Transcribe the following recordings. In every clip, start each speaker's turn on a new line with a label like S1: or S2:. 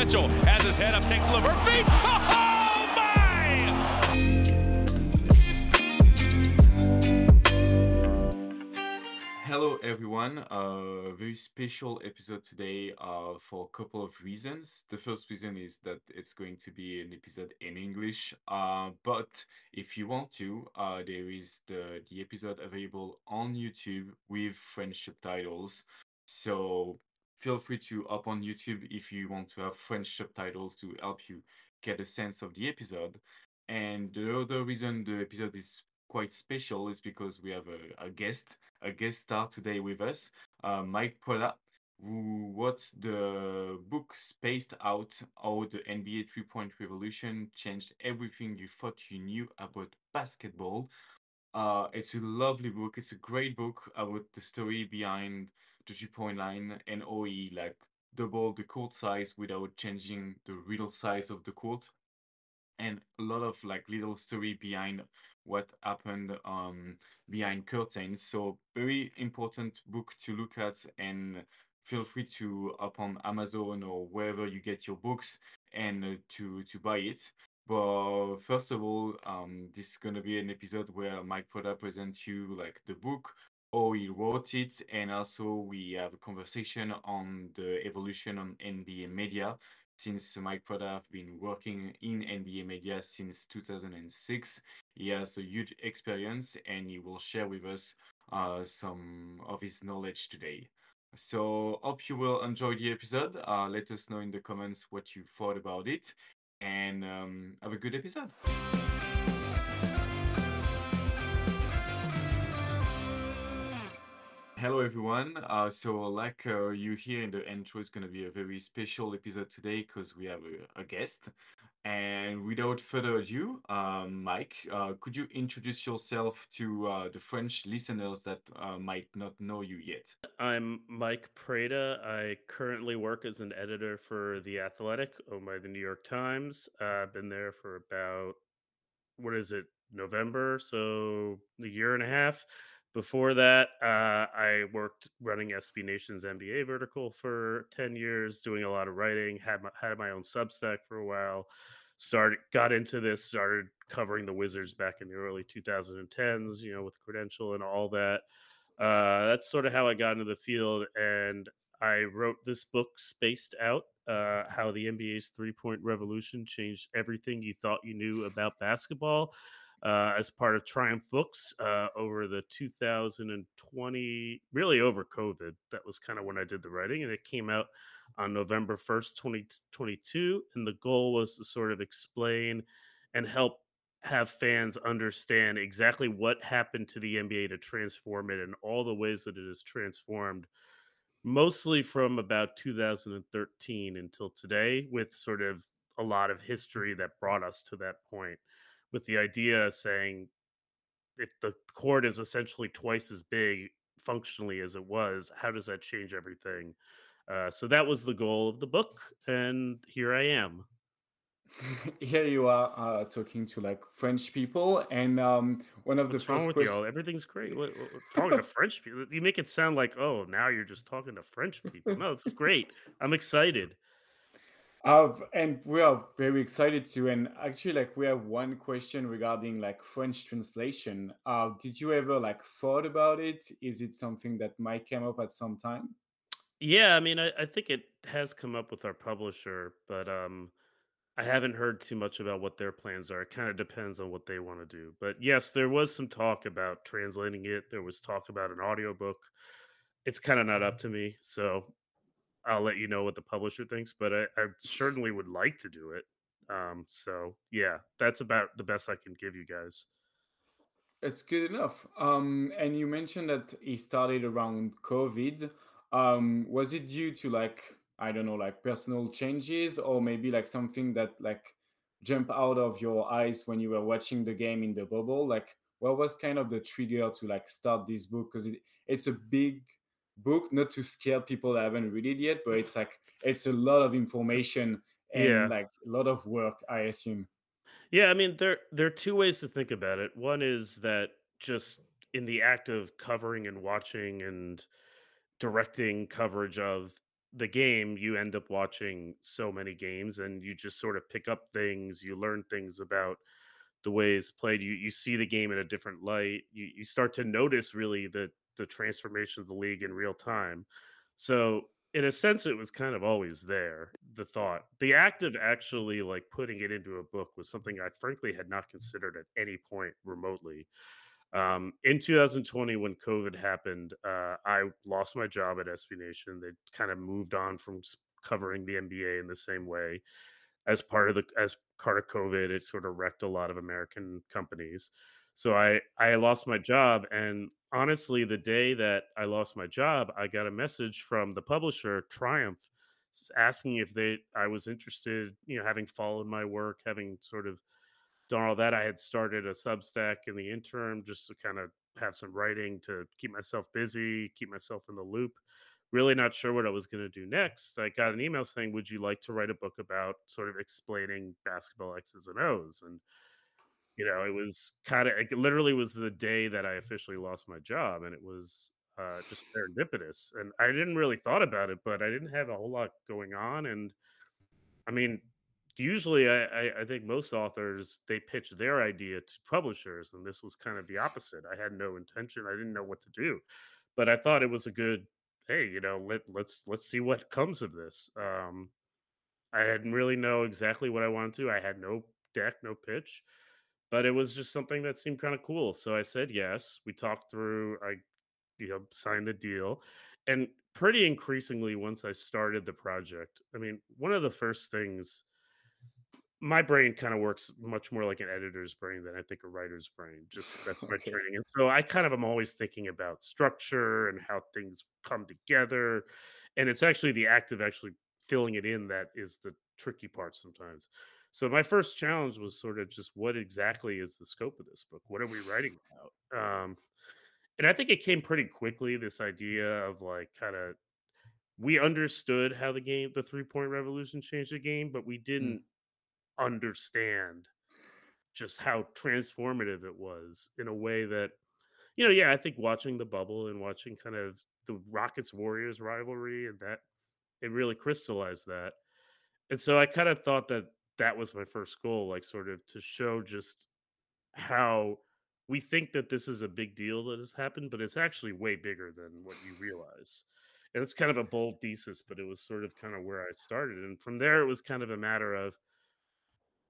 S1: Mitchell has his head up, takes Levert feet. Oh my!
S2: Hello, everyone. A very special episode today uh, for a couple of reasons. The first reason is that it's going to be an episode in English, uh, but if you want to, uh, there is the, the episode available on YouTube with French subtitles. So feel free to up on YouTube if you want to have French subtitles to help you get a sense of the episode. And the other reason the episode is quite special is because we have a, a guest, a guest star today with us, uh, Mike Prada, who wrote the book Spaced Out How the NBA Three Point Revolution Changed Everything You Thought You Knew About Basketball. Uh, it's a lovely book. It's a great book about the story behind the three point line and he like double the court size without changing the real size of the court and a lot of like little story behind what happened um behind curtains. So very important book to look at and feel free to up on amazon or wherever you get your books and uh, to to buy it. But first of all um this is to be an episode where mike Prada presents you like the book how he wrote it and also we have a conversation on the evolution on nba media since Mike Prada have been working in NBA media since 2006. He has a huge experience and he will share with us uh, some of his knowledge today. So hope you will enjoy the episode. Uh, let us know in the comments what you thought about it and um, have a good episode. Hello everyone. Uh, so like uh, you hear in the intro, it's going to be a very special episode today because we have a, a guest. And without further ado, um, Mike, uh, could you introduce yourself to uh, the French listeners that uh, might not know you yet?
S3: I'm Mike Prada. I currently work as an editor for The Athletic, owned by the New York Times. Uh, I've been there for about, what is it, November? So a year and a half. Before that, uh, I worked running SB Nation's NBA vertical for 10 years, doing a lot of writing, had my, had my own Substack for a while. Started, got into this, started covering the Wizards back in the early 2010s, you know, with credential and all that. Uh, that's sort of how I got into the field. And I wrote this book, Spaced Out uh, How the NBA's Three Point Revolution Changed Everything You Thought You Knew About Basketball. Uh, as part of Triumph Books uh, over the 2020, really over COVID. That was kind of when I did the writing, and it came out on November 1st, 2022. And the goal was to sort of explain and help have fans understand exactly what happened to the NBA to transform it and all the ways that it has transformed, mostly from about 2013 until today, with sort of a lot of history that brought us to that point with the idea saying if the court is essentially twice as big functionally as it was, how does that change everything? Uh, so that was the goal of the book, and here I am.
S2: Here you are uh, talking to like French people, and um, one of the
S3: What's wrong with y'all? Everything's great. What- what- talking to French people, you make it sound like, oh, now you're just talking to French people. No, it's great. I'm excited.
S2: Uh, and we are very excited to. And actually, like we have one question regarding like French translation. Uh, did you ever like thought about it? Is it something that might come up at some time?
S3: Yeah, I mean, I, I think it has come up with our publisher, but um, I haven't heard too much about what their plans are. It kind of depends on what they want to do. But yes, there was some talk about translating it. There was talk about an audiobook. It's kind of not up to me, so I'll let you know what the publisher thinks. But I, I certainly would like to do it. Um, so yeah, that's about the best I can give you guys.
S2: It's good enough. Um, and you mentioned that he started around COVID. Um, was it due to like, I don't know, like personal changes or maybe like something that like jump out of your eyes when you were watching the game in the bubble? Like, what was kind of the trigger to like start this book? Because it, it's a big book, not to scare people that haven't read it yet, but it's like it's a lot of information and
S3: Yeah.
S2: like a lot of work, I assume.
S3: Yeah, I mean there there are two ways to think about it. One is that just in the act of covering and watching and directing coverage of the game, you end up watching so many games and you just sort of pick up things, you learn things about the way it's played. You you see the game in a different light. You you start to notice really the the transformation of the league in real time. So in a sense, it was kind of always there. The thought, the act of actually like putting it into a book was something I frankly had not considered at any point remotely. Um, in 2020, when COVID happened, uh, I lost my job at SB Nation. They kind of moved on from covering the NBA in the same way as part of the as part of COVID. It sort of wrecked a lot of American companies. So I I lost my job, and honestly, the day that I lost my job, I got a message from the publisher Triumph asking if they I was interested, you know, having followed my work, having sort of done all that. I had started a Substack in the interim just to kind of have some writing to keep myself busy, keep myself in the loop. Really not sure what I was going to do next. I got an email saying, Would you like to write a book about sort of explaining basketball X's and O's? And, you know, it was kind of, it literally was the day that I officially lost my job. And it was uh, just serendipitous. And I didn't really thought about it, but I didn't have a whole lot going on. And I mean, usually I, I, think most authors they pitch their idea to publishers, and this was kind of the opposite. I had no intention, I didn't know what to do, but I thought it was a good, hey, you know, let let's let's see what comes of this. Um, I didn't really know exactly what I wanted to. I had no deck, no pitch, but it was just something that seemed kind of cool. So I said yes. We talked through. I you know signed the deal, and pretty increasingly once I started the project. I mean, one of the first things my brain kind of works much more like an editor's brain than I think a writer's brain. Just that's my
S4: Okay.
S3: training. And so I kind of am always thinking about structure and how things come together. And it's actually the act of actually filling it in that is the tricky part sometimes. So my first challenge was sort of just what exactly is the scope of this book? What are we writing about? Um, and I think it came pretty quickly, this idea of like kind of we understood how the game, the three point revolution changed the game, but we
S4: Mm.
S3: didn't understand just how transformative it was in a way that you know yeah i think watching the bubble and watching kind of the rockets warriors rivalry and that it really crystallized that and so i kind of thought that that was my first goal like sort of to show just how we think that this is a big deal that has happened but it's actually way bigger than what you realize and it's kind of a bold thesis but it was sort of kind of where i started and from there it was kind of a matter of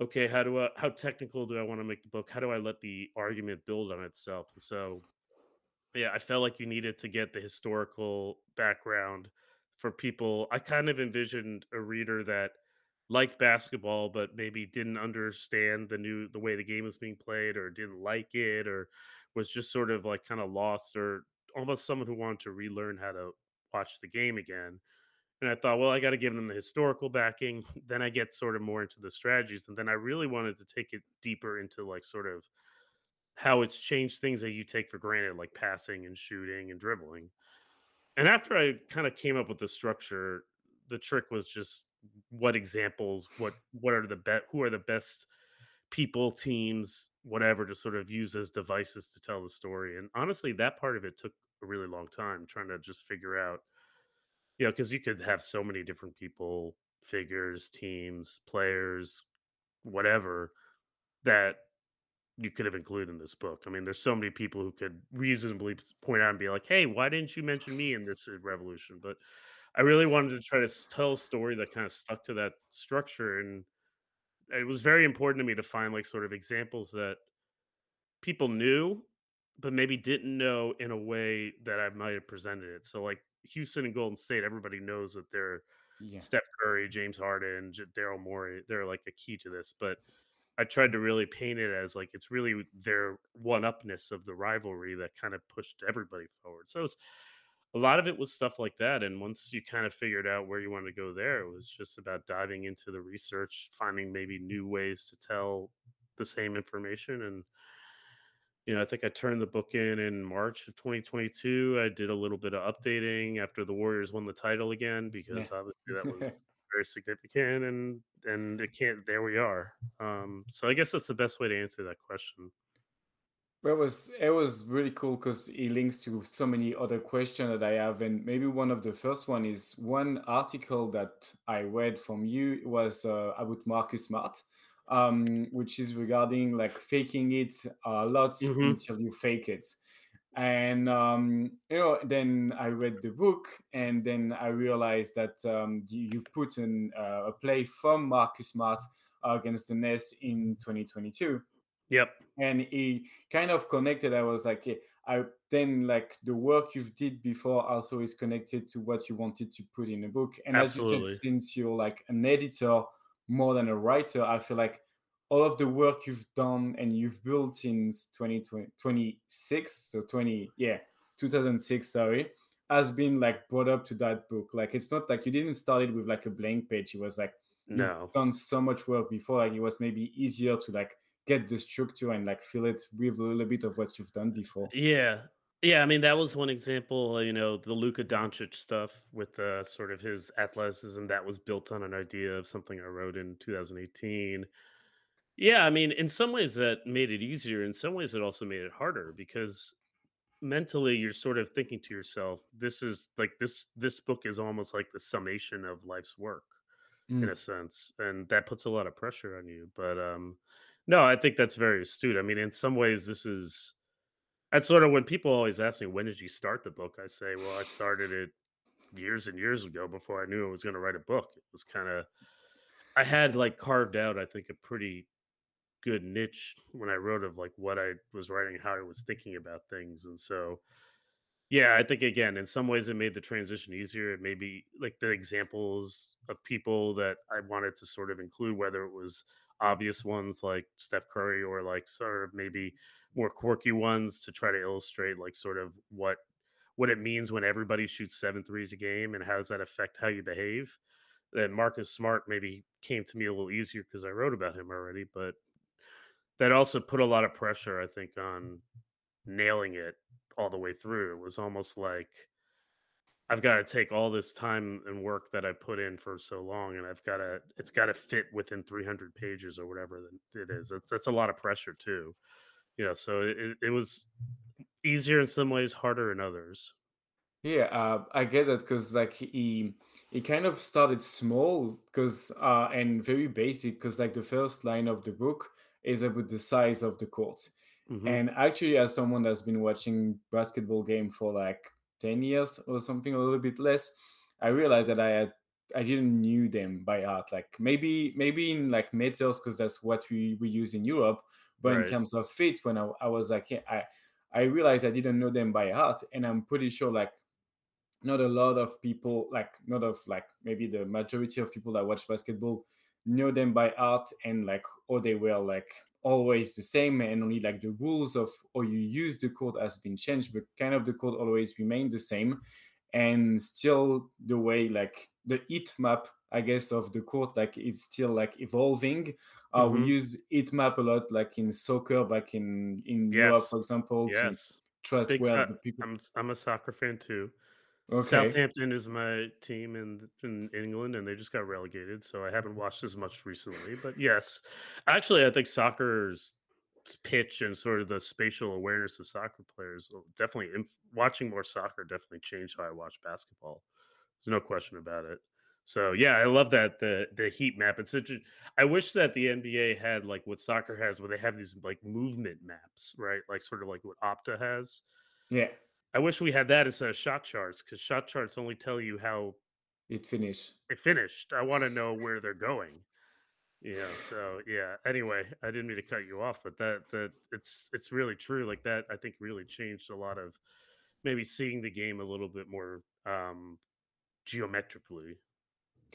S3: okay, how do I how technical do I want to make the book? How do I let the argument build on itself? And so, yeah, I felt like you needed to get the historical background for people. I kind of envisioned a reader that liked basketball, but maybe didn't understand the new the way the game was being played, or didn't like it, or was just sort of like kind of lost, or almost someone who wanted to relearn how to watch the game again and I thought, well, I got to give them the historical backing. Then I get sort of more into the strategies. And then I really wanted to take it deeper into like sort of how it's changed things that you take for granted, like passing and shooting and dribbling. And after I kind of came up with the structure, the trick was just what examples, what what are the bet who are the best people, teams, whatever to sort of use as devices to tell the story. And honestly, that part of it took a really long time trying to just figure out you know, because you could have so many different people, figures, teams, players, whatever, that you could have included in this book. I mean, there's so many people who could reasonably point out and be like, "Hey, why didn't you mention me in this uh, revolution?" But I really wanted to try to tell a story that kind of stuck to that structure, and it was very important to me to find like sort of examples that people knew, but maybe didn't know in a way that I might have presented it. So, like Houston and Golden State, everybody knows that they're
S4: Yeah.
S3: Steph Curry, James Harden, J- Daryl Morey. They're like a key to this, but I tried to really paint it as like it's really their one upness of the rivalry that kind of pushed everybody forward. So it's, a lot of it was stuff like that. And once you kind of figured out where you wanted to go there, it was just about diving into the research, finding maybe new ways to tell the same information. And, you know, I think I turned the book in in March of 2022. I did a little bit of updating after the Warriors won the title again
S4: Yeah.
S3: because obviously that was very significant and and it can't there we are um so i guess that's the best way to answer that question
S4: It was it was really cool because it links to so many other questions that I have, and maybe one of the first one is one article that I read from you was uh, about Marcus Smart, um, which is regarding like faking it a lot
S3: hmm
S4: until you fake it, and um, you know then I read the book, and then I realized that um, you, you put in uh, a play from Marcus Smart against the Nets in 2022
S3: Yep,
S4: and he kind of connected i was like i then like the work you've did before also is connected to what you wanted to put in a book. And as you said since you're like an editor more than a writer i feel like all of the work you've done and you've built in 2026 so 20 yeah 2006 sorry has been like brought up to that book. Like it's not like you didn't start it with like a blank page. It was like you've
S3: No.
S4: done so much work before like it was maybe easier to like get the structure and like fill it with a little bit of what you've done before.
S3: Yeah. Yeah, I mean, that was one example, you know, the Luka Doncic stuff with uh, sort of his athleticism that was built on an idea of something I wrote in 2018. Yeah, I mean, in some ways that made it easier. In some ways, it also made it harder because mentally you're sort of thinking to yourself, this is like this this book is almost like the summation of life's work in
S4: Mm.
S3: a sense. And that puts a lot of pressure on you. But um no, I think that's very astute. I mean, in some ways, this is that's sort of when people always ask me, "When did you start the book?" I say, "Well, I started it years and years ago before I knew I was gonna write a book." It was kinda I had, like, carved out, I think, a pretty good niche when I wrote of, like, what I was writing, how I was thinking about things, and so yeah, I think again, in some ways it made the transition easier. It maybe like the examples of people that I wanted to sort of include, whether it was obvious ones like Steph Curry or like sort of maybe more quirky ones to try to illustrate like sort of what what it means when everybody shoots seven threes a game and how does that affect how you behave. Then Marcus Smart maybe came to me a little easier because I wrote about him already, but that also put a lot of pressure, I think, on nailing it all the way through. It was almost like I've got to take all this time and work that I put in for so long, and I've got to it's got to fit within 300 pages or whatever it is. It's, that's a lot of pressure too, you know. So it, it was easier in some ways, harder in others.
S4: Yeah, uh, I get that because like he he kind of started small because uh and very basic because like the first line of the book is about the size of the court.
S3: hmm
S4: And actually, as someone that's been watching basketball game for like 10 years or something, a little bit less, I realized that I had I didn't knew them by heart. Like maybe maybe in like metals because that's what we, we use in Europe. But in terms of fit, when I, I was like, yeah, I I realized I didn't know them by heart, and I'm pretty sure like not a lot of people like not of like maybe the majority of people that watch basketball know them by heart and like or they were like always the same and only like the rules of or you use the code has been changed but kind of the code always remained the same and still the way like the heat map i guess of the code like it's still like evolving uh we
S3: hmm
S4: use heat map a lot like in soccer back in in europe for example to
S3: Yes.
S4: trust
S3: Big.
S4: where
S3: So-
S4: the people
S3: I'm I'm a soccer fan too.
S4: Okay
S3: Southampton is my team in in England, and they just got relegated, so I haven't mm. watched as much recently. But yes, actually, I think soccer's pitch and sort of the spatial awareness of soccer players uh, definitely inf- watching more soccer definitely changed how I watch basketball. There's no question about it. So yeah, I love that the the heat map. It's such a, I wish that the NBA had like what soccer has, where they have these like movement maps, right? Like sort of like what Opta has
S4: yeah
S3: I wish we had that instead of shot charts because shot charts only tell you how
S4: it finished.
S3: it finished. I want to know where they're going. Yeah. So yeah. Anyway, I didn't mean to cut you off, but that that it's it's really true. Like that, I think really changed a lot of maybe seeing the game a little bit more um geometrically.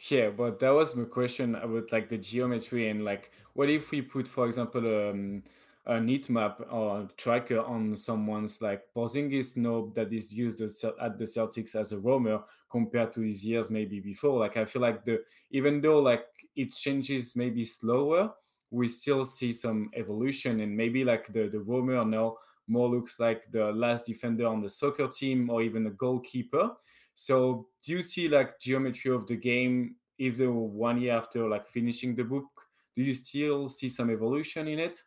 S4: Yeah, but that was my question about like the geometry and like what if we put, for example, um, a neat map or tracker on someone's like Porzingis knob that is used at the Celtics as a roamer compared to his years maybe before. Like I feel like the even though like it changes maybe slower, we still see some evolution and maybe like the the roamer now more looks like the last defender on the soccer team or even a goalkeeper So do you see like geometry of the game even one year after like finishing the book? Do you still see some evolution in it?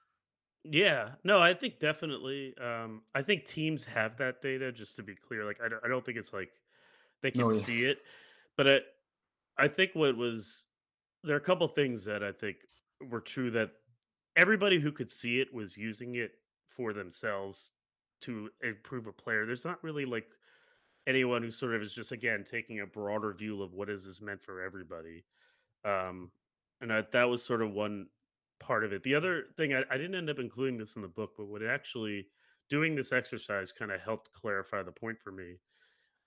S3: Yeah, no, I think definitely. Um, I think teams have that data. Just to be clear, like I don't, I don't think it's like they can
S4: No, yeah.
S3: see it, but I, I think what was there are a couple things that I think were true that everybody who could see it was using it for themselves to improve a player. There's not really like anyone who sort of is just again taking a broader view of what is this meant for everybody. Um, and I, that was sort of one part of it. The other thing I, I didn't end up including this in the book, but what actually doing this exercise kind of helped clarify the point for me.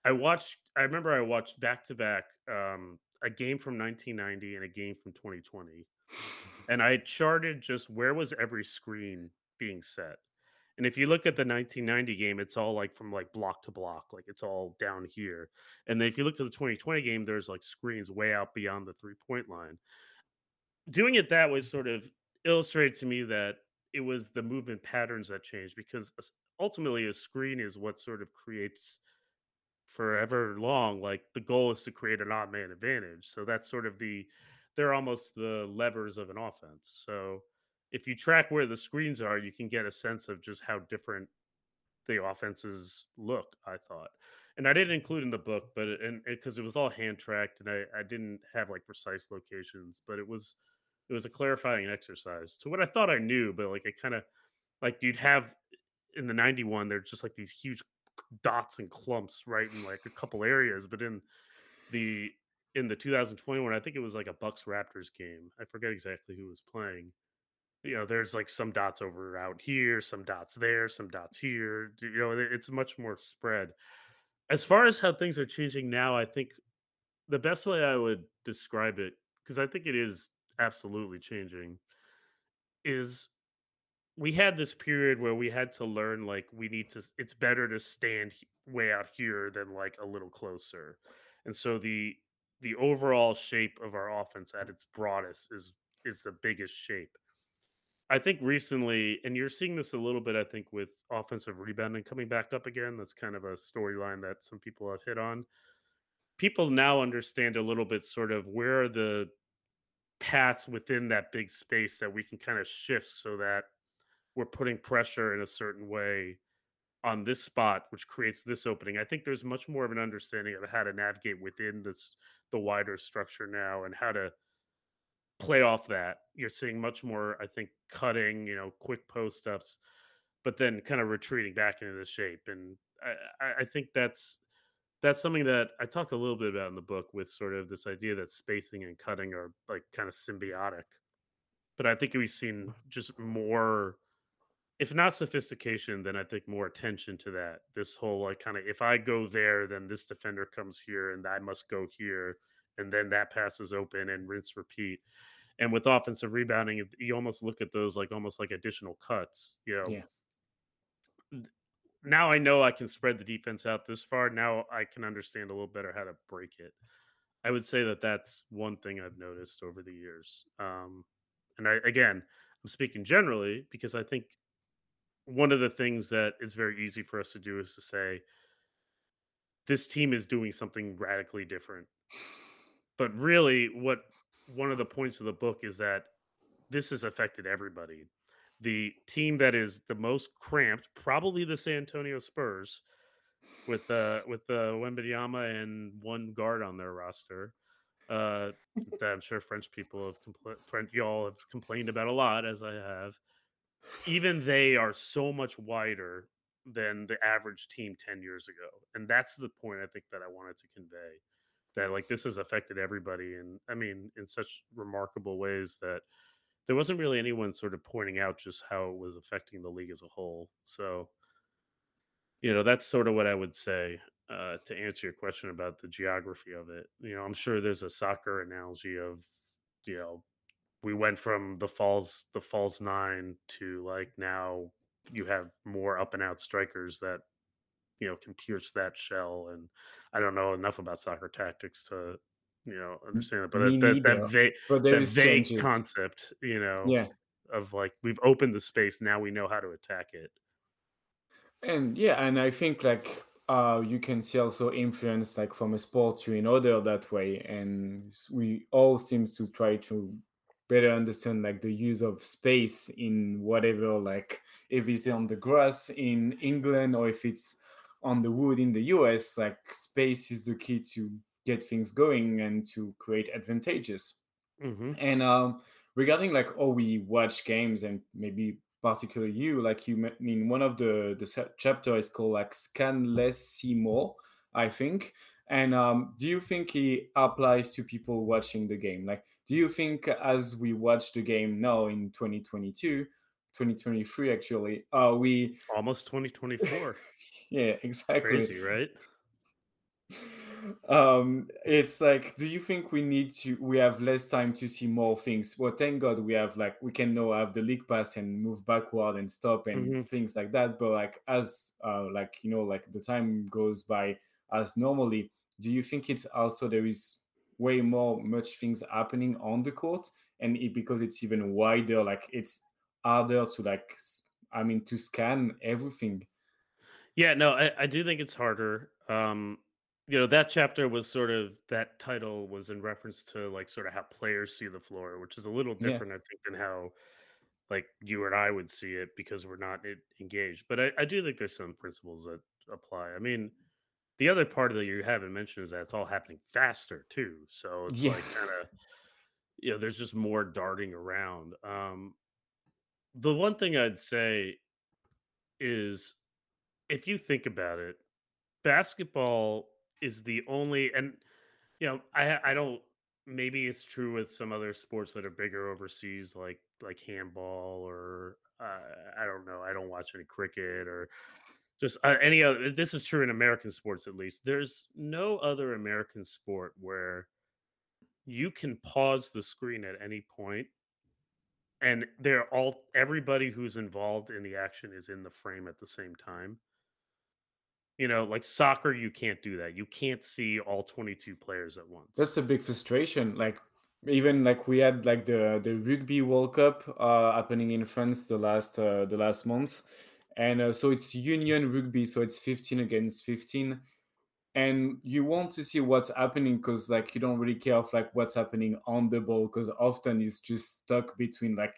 S3: I watched. I remember I watched back to back um, a game from 1990 and a game from 2020, and I charted just where was every screen being set. And if you look at the 1990 game, it's all like from like block to block, like it's all down here. And then if you look at the 2020 game, there's like screens way out beyond the three point line. Doing it that way sort of illustrated to me that it was the movement patterns that changed because ultimately a screen is what sort of creates forever long like the goal is to create an odd man advantage so that's sort of the they're almost the levers of an offense so if you track where the screens are you can get a sense of just how different the offenses look i thought and i didn't include in the book but it, and because it was all hand tracked and I, I didn't have like precise locations but it was it was a clarifying exercise to what i thought i knew but like it kind of like you'd have in the 91 there's just like these huge dots and clumps right in like a couple areas but in the in the 2021 i think it was like a bucks raptors game i forget exactly who was playing. You know there's like some dots over out here some dots there some dots here you know it's much more spread. As far as how things are changing now i think the best way i would describe it because i think it is absolutely changing is we had this period where we had to learn like we need to it's better to stand way out here than like a little closer. And so the the overall shape of our offense at its broadest is is the biggest shape. I think recently and you're seeing this a little bit i think with offensive rebounding coming back up again that's kind of a storyline that some people have hit on. People now understand a little bit sort of where the paths within that big space that we can kind of shift so that we're putting pressure in a certain way on this spot, which creates this opening. I think there's much more of an understanding of how to navigate within this the wider structure now and how to play off that. You're seeing much more, I think, cutting, you know, quick post ups, but then kind of retreating back into the shape. And I, I I think that's that's something that I talked a little bit about in the book with sort of this idea that spacing and cutting are like kind of symbiotic. But I think we've seen mm-hmm. just more if not sophistication, then I think more attention to that. This whole like kind of if I go there, then this defender comes here and I must go here. And then that passes open and rinse repeat. And with offensive rebounding, you almost look at those like almost like additional cuts. You know,
S4: Yeah.
S3: Now I know I can spread the defense out this far. Now I can understand a little better how to break it. I would say that that's one thing I've noticed over the years. Um, and I, again, I'm speaking generally because I think one of the things that is very easy for us to do is to say this team is doing something radically different. But really, what one of the points of the book is that this has affected everybody. The team that is the most cramped, probably the San Antonio Spurs, with uh with uh, Wembanyama and one guard on their roster. Uh, that I'm sure French people have compl- French y'all have complained about a lot, as I have even they are so much wider than the average team 10 years ago. And that's the point I think that I wanted to convey that like this has affected everybody and I mean in such remarkable ways that there wasn't really anyone sort of pointing out just how it was affecting the league as a whole. So, you know, that's sort of what I would say uh, to answer your question about the geography of it. You know, I'm sure there's a soccer analogy of, you know, we went from the false the false nine to like now you have more up and out strikers that you know can pierce that shell and i don't know enough about soccer tactics to you know understand it but
S4: Me
S3: that that, that vague
S4: But
S3: that vague
S4: changes.
S3: concept you know
S4: Yeah.
S3: of like we've opened the space now we know how to attack it
S4: And yeah, and I think like uh you can see also influence like from a sport to another that way. And we all seems to try to better understand like the use of space in whatever like if it's on the grass in England or if it's on the wood in the US, like space is the key to get things going and to create advantages.
S3: hmm
S4: And um, regarding like oh we watch games and maybe particularly you, like you me- mean one of the the chapter is called like scan less, see more, I think. And um, do you think it applies to people watching the game? Like, do you think as we watch the game now in 2022, 2023 actually, uh, we
S3: Almost 2024.
S4: yeah, exactly.
S3: Crazy, right?
S4: um it's like do you think we need to we have less time to see more things? Well thank god we have like we can now have the league pass and move backward and stop and
S3: hmm
S4: things like that. But like as uh like you know like the time goes by as normally do you think it's also there is way more much things happening on the court? And it, because it's even wider like it's harder to like I mean to scan everything.
S3: Yeah, no, I, I do think it's harder. Um, you know, that chapter was sort of that title was in reference to like sort of how players see the floor, which is a little
S4: yeah
S3: different, I think, than how like you and I would see it because we're not engaged. But I, I do think there's some principles that apply. I mean, the other part of that you haven't mentioned is that it's all happening faster too. So it's
S4: yeah
S3: like kind of you know, there's just more darting around. Um, the one thing I'd say is if you think about it, basketball is the only and you know, I I don't maybe it's true with some other sports that are bigger overseas like like handball or uh, I don't know. I don't watch any cricket or just uh, any other this is true in American sports at least. There's no other American sport where you can pause the screen at any point and they're all everybody who's involved in the action is in the frame at the same time You know, like soccer, you can't do that. You can't see all 22 players at once.
S4: That's a big frustration. Like even like we had like the the rugby World Cup uh, happening in France the last uh, the last months, and uh, so it's union rugby, so it's fifteen against fifteen, and you want to see what's happening because like you don't really care of like what's happening on the ball because often it's just stuck between like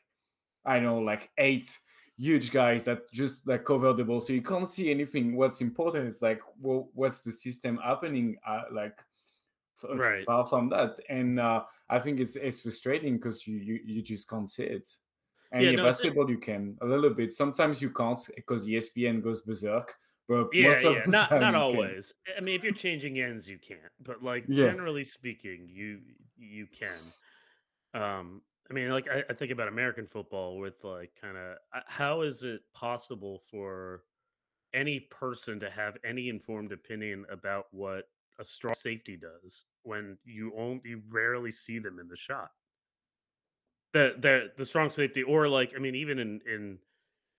S4: I know like eight huge guys that just like cover the ball, so you can't see anything. What's important is like well, what's the system happening uh, like f-
S3: Right.
S4: far from that and uh, i think it's it's frustrating because you, you you just can't see it and
S3: Yeah,
S4: yeah
S3: no,
S4: basketball you can a little bit sometimes you can't because espn goes berserk but
S3: yeah,
S4: most of
S3: yeah.
S4: the
S3: Not
S4: time
S3: not
S4: you can
S3: always. I mean, if you're changing ends, you can't. But like
S4: yeah
S3: generally speaking, you you can. Um, I mean, like I, I think about American football with like kind of uh, how is it possible for any person to have any informed opinion about what a strong safety does when you only you rarely see them in the shot? The the the strong safety, or like I mean, even in in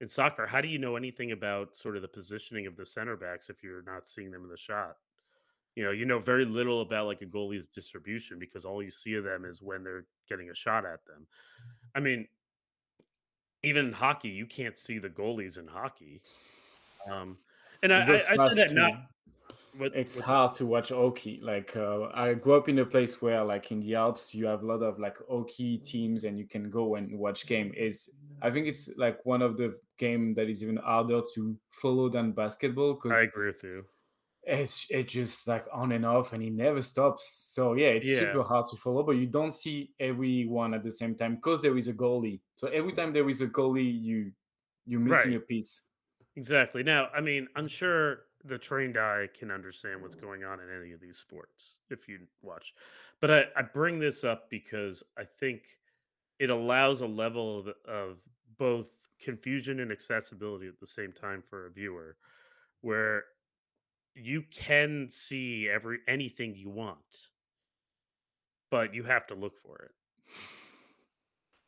S3: in soccer, how do you know anything about sort of the positioning of the center backs if you're not seeing them in the shot? You know, you know very little about like a goalie's distribution because all you see of them is when they're getting a shot at them. I mean, even in hockey, you can't see the goalies in hockey. Um, and I, I, I
S4: fast
S3: that not what
S4: it's
S3: that?
S4: hard to watch hockey like uh, i grew up in a place where like in the alps you have a lot of like hockey teams and you can go and watch game is i think it's like one of the game that is even harder to follow than basketball Because I
S3: agree with you.
S4: It's it just like on and off and it never stops so yeah it's
S3: Yeah,
S4: super hard to follow but you don't see everyone at the same time because there is a goalie so every time there is a goalie you you're missing
S3: right.
S4: a piece
S3: Exactly. Now, I mean, I'm sure the trained eye can understand what's going on in any of these sports if you watch. But I, I bring this up because I think it allows a level of, of both confusion and accessibility at the same time for a viewer where you can see every anything you want, but you have to look for it.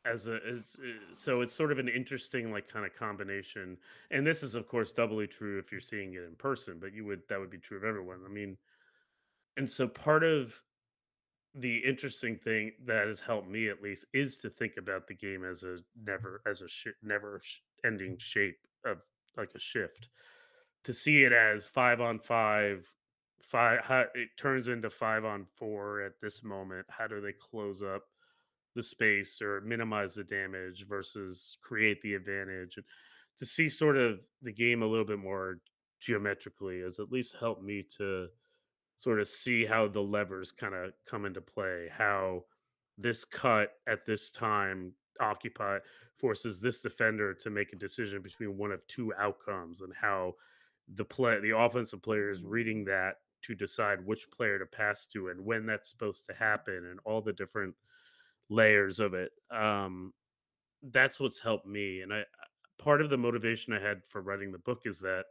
S3: as a as, uh, so it's sort of an interesting like kind of combination and this is of course doubly true if you're seeing it in person but you would that would be true of everyone. I mean and so part of the interesting thing that has helped me at least is to think about the game as a never as a sh- never ending shape of like a shift to see it as five on five five how it turns into five on four at this moment how do they close up the space or minimize the damage versus create the advantage and to see sort of the game a little bit more geometrically has at least helped me to sort of see how the levers kind of come into play how this cut at this time occupy forces this defender to make a decision between one of two outcomes and how the play the offensive player is mm. reading that to decide which player to pass to and when that's supposed to mm. happen and all the different layers of it um that's what's helped me and i part of the motivation i had for writing the book is that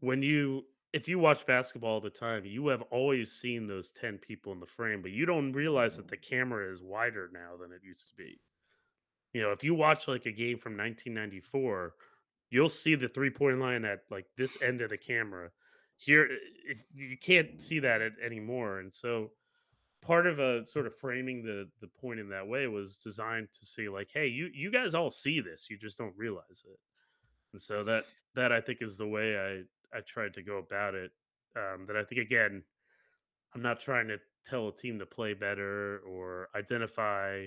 S3: when you if you watch basketball all the time you have always seen those 10 people in the frame but you don't realize that the mm-hmm. camera is wider now than it used to be. You know if you watch like a game from 1994 you'll see the three point line at like this end of the camera. Here you can't see that at, anymore and so part of a sort of framing the the point in that way was designed to say like hey you you guys all see this you just don't realize it. And so that that i think is the way i i tried to go about it um that i think again i'm not trying to tell a team to play better or identify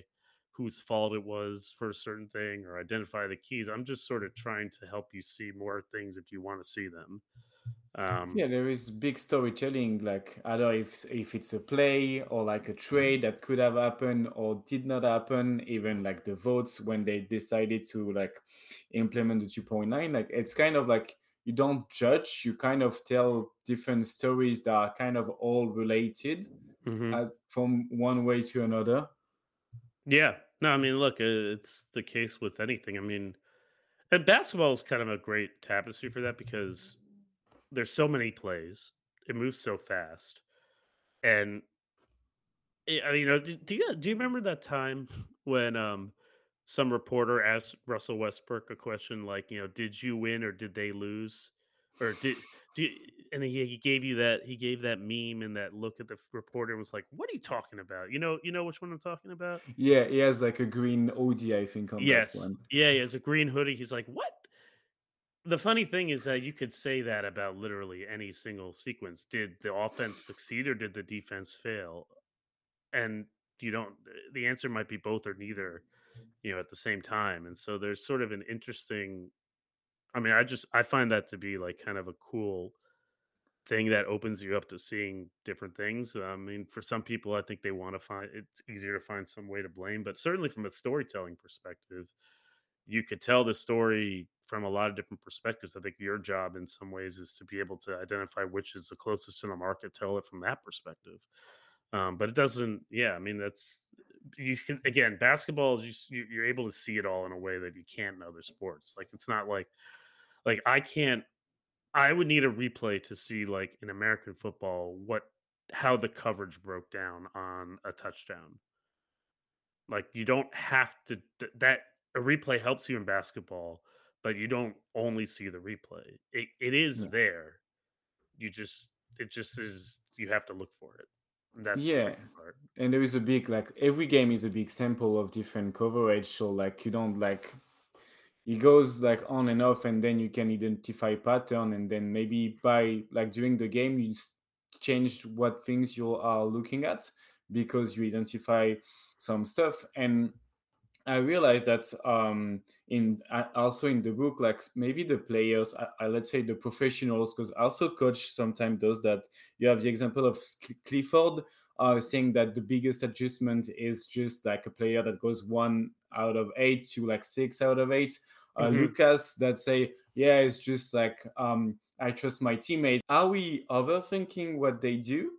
S3: whose fault it was for a certain thing or identify the keys i'm just sort of trying to help you see more things if you want to see them um,
S4: yeah, there is big storytelling, like either if if it's a play or like a trade that could have happened or did not happen, even like the votes when they decided to like implement the 2.9. Like it's kind of like you don't judge, you kind of tell different stories that are kind of all related
S3: mhm.
S4: uh, from one way to another.
S3: Yeah. No, I mean, look, it's the case with anything. I mean, and basketball is kind of a great tapestry for that because there's so many plays. It moves so fast. And I mean, you know, do, do you do you remember that time when um some reporter asked Russell Westbrook a question like, you know, did you win or did they lose? Or did do you, and he, he gave you that he gave that meme and that look at the reporter and was like, "What are you talking about?" You know, you know which one I'm talking about?
S4: Yeah, he has like a green hoodie, I think, on that
S3: Yes.
S4: one.
S3: Yeah, he has a green hoodie. He's like, "What?" The funny thing is that you could say that about literally any single sequence. Did the offense succeed or did the defense fail? And you don't the answer might be both or neither, you know, at the same time. And so there's sort of an interesting I mean, I just I find that to be like kind of a cool thing that opens you up to seeing different things. I mean, for some people, I think they want to find it's easier to find some way to blame, but certainly from a storytelling perspective, you could tell the story from a lot of different perspectives. I think your job in some ways is to be able to identify which is the closest to the market, tell it from that perspective. Um, but it doesn't, yeah, I mean, that's you can again, basketball is you- you're able to see it all in a way that you can't in other sports. Like it's not like like I can't I would need a replay to see like in American football what how the coverage broke down on a touchdown. Like you don't have to that a replay helps you in basketball, but you don't only see the replay. It it is
S4: Yeah.
S3: there. You just it just is you have to look for it. That's
S4: Yeah. and there is a big like every game is a big sample of different coverage so like you don't like it goes like on and off and then you can identify pattern and then maybe by like during the game you change what things you are looking at because you identify some stuff and I realized that um, in also in the book, like maybe the players, I, let's say the professionals, because also coach sometimes does that. You have the example of Cl- Clifford uh, saying that the biggest adjustment is just like a player that goes one out of eight to like six out of eight. Uh,
S3: Mhm.
S4: Lucas that say, yeah, it's just like um, I trust my teammates. Are we overthinking what they do?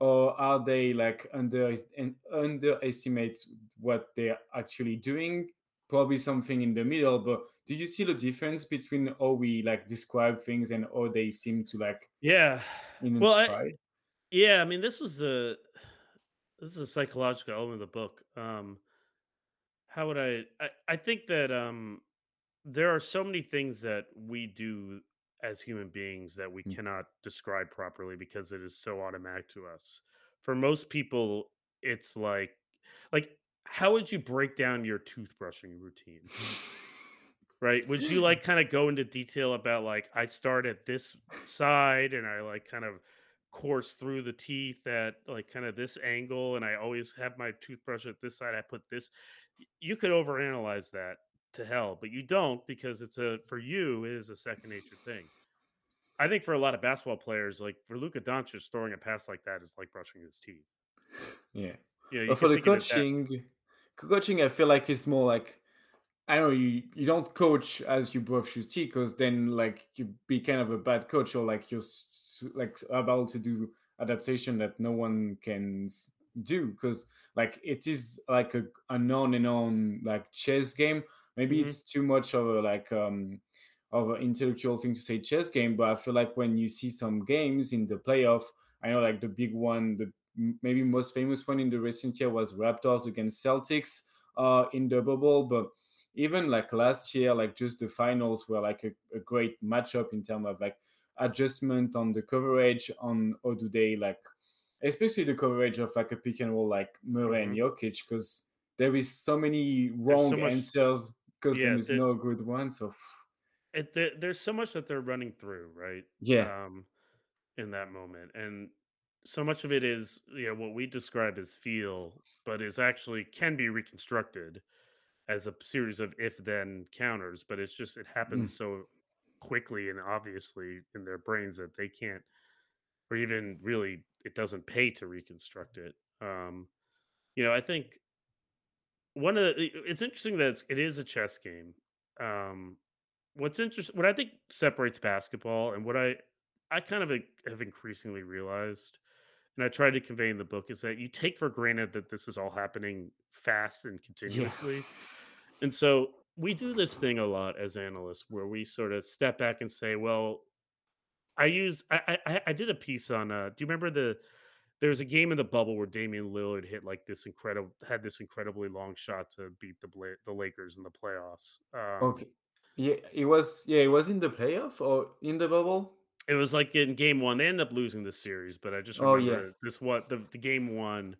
S4: or are they like under and underestimate what they're actually doing probably something in the middle but do you see the difference between how we like describe things and how they seem to like
S3: Yeah. Well, I, yeah, I mean this was a this is a psychological element of the book. Um how would I I, I think that um there are so many things that we do as human beings that we
S4: Mm.
S3: cannot describe properly because it is so automatic to us. For most people, it's like like how would you break down your toothbrushing routine? Right? Would you like kind of go into detail about like I start at this side and I like kind of course through the teeth at like kind of this angle and I always have my toothbrush at this side I put this you could overanalyze that to hell but you don't because it's a for you it is a second nature thing I think for a lot of basketball players like for Luka Doncic throwing a pass like that is like brushing his teeth
S4: Yeah.
S3: you know you
S4: But for the coaching, coaching, I feel like it's more like I know you you don't coach as you your teeth because then like you be kind of a bad coach or like you're like about to do adaptation that no one can do because like it is like a an on and on like chess game. Maybe
S3: Mhm.
S4: it's too much of a like um of an intellectual thing to say chess game, but I feel like when you see some games in the playoff, I know like the big one, the maybe most famous one in the recent year was Raptors against Celtics uh in the bubble, but even like last year, like just the finals were like a, a great matchup in terms of like adjustment on the coverage on how do they like especially the coverage of like a pick and roll like Murray and
S3: Mhm.
S4: Jokic because there is so many wrong
S3: so much
S4: answers because there
S3: yeah
S4: is
S3: there,
S4: no good one. So
S3: it, there, there's so much that they're running through right
S4: yeah,
S3: um in that moment and so much of it is you know what we describe as feel but is actually can be reconstructed as a series of if then counters but it's just it
S4: mm,
S3: happens so quickly and obviously in their brains that they can't or even really it doesn't pay to reconstruct it um you know i think one of the it's interesting that it's, it is a chess game um what's interesting what i think separates basketball and what i i kind of have increasingly realized and I tried to convey in the book is that you take for granted that this is all happening fast and
S4: yeah,
S3: continuously. And so we do this thing a lot as analysts where we sort of step back and say, well, I use I I, I did a piece on uh do you remember the there was a game in the bubble where Damian Lillard hit like this incredible had this incredibly long shot to beat the Bla- the Lakers in the playoffs. Um
S4: okay, yeah. It was yeah, it was in the playoff or in the bubble.
S3: it was like in game one, they ended up losing the series, but I just
S4: Oh yeah,
S3: remember this what the, the game one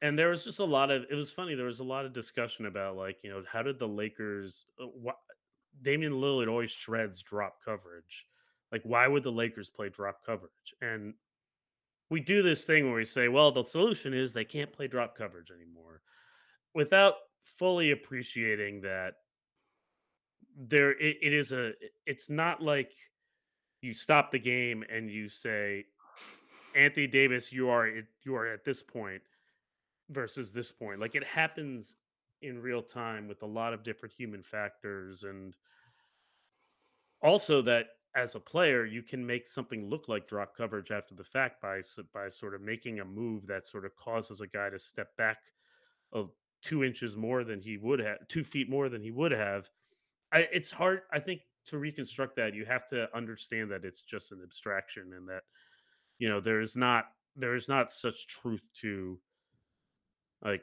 S3: And there was just a lot of it was funny, there was a lot of discussion about, like, you know, how did the Lakers uh, wha Damian Lillard always shreds drop coverage. Like, why would the Lakers play drop coverage? And we do this thing where we say, well, the solution is they can't play drop coverage anymore without fully appreciating that there it, it is a it's not like you stop the game and you say, Anthony Davis, you are you are at this point versus this point. Like it happens in real time with a lot of different human factors and also that as a player you can make something look like drop coverage after the fact by by sort of making a move that sort of causes a guy to step back of two inches more than he would have two feet more than he would have I, it's hard i think to reconstruct that you have to understand that it's just an abstraction and that you know there's not there's not such truth to like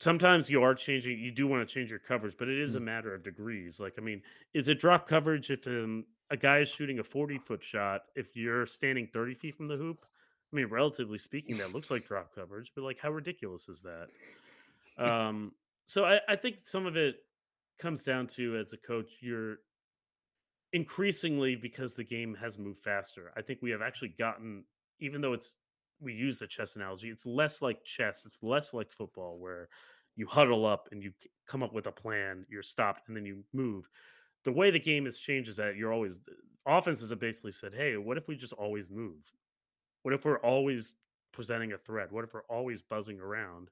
S3: sometimes you are changing you do want to change your coverage but it is a
S4: mm,
S3: matter of degrees like i mean is it drop coverage if um, a guy is shooting a 40 foot shot if you're standing 30 feet from the hoop? I mean relatively speaking that looks like drop coverage but like how ridiculous is that? Um so i, I think some of it comes down to as a coach you're increasingly because the game has moved faster i think we have actually gotten even though it's we use the chess analogy it's less like chess it's less like football where you huddle up and you come up with a plan you're stopped and then you move the way the game has changed is that you're always offenses have basically said hey what if we just always move what if we're always presenting a threat what if we're always buzzing around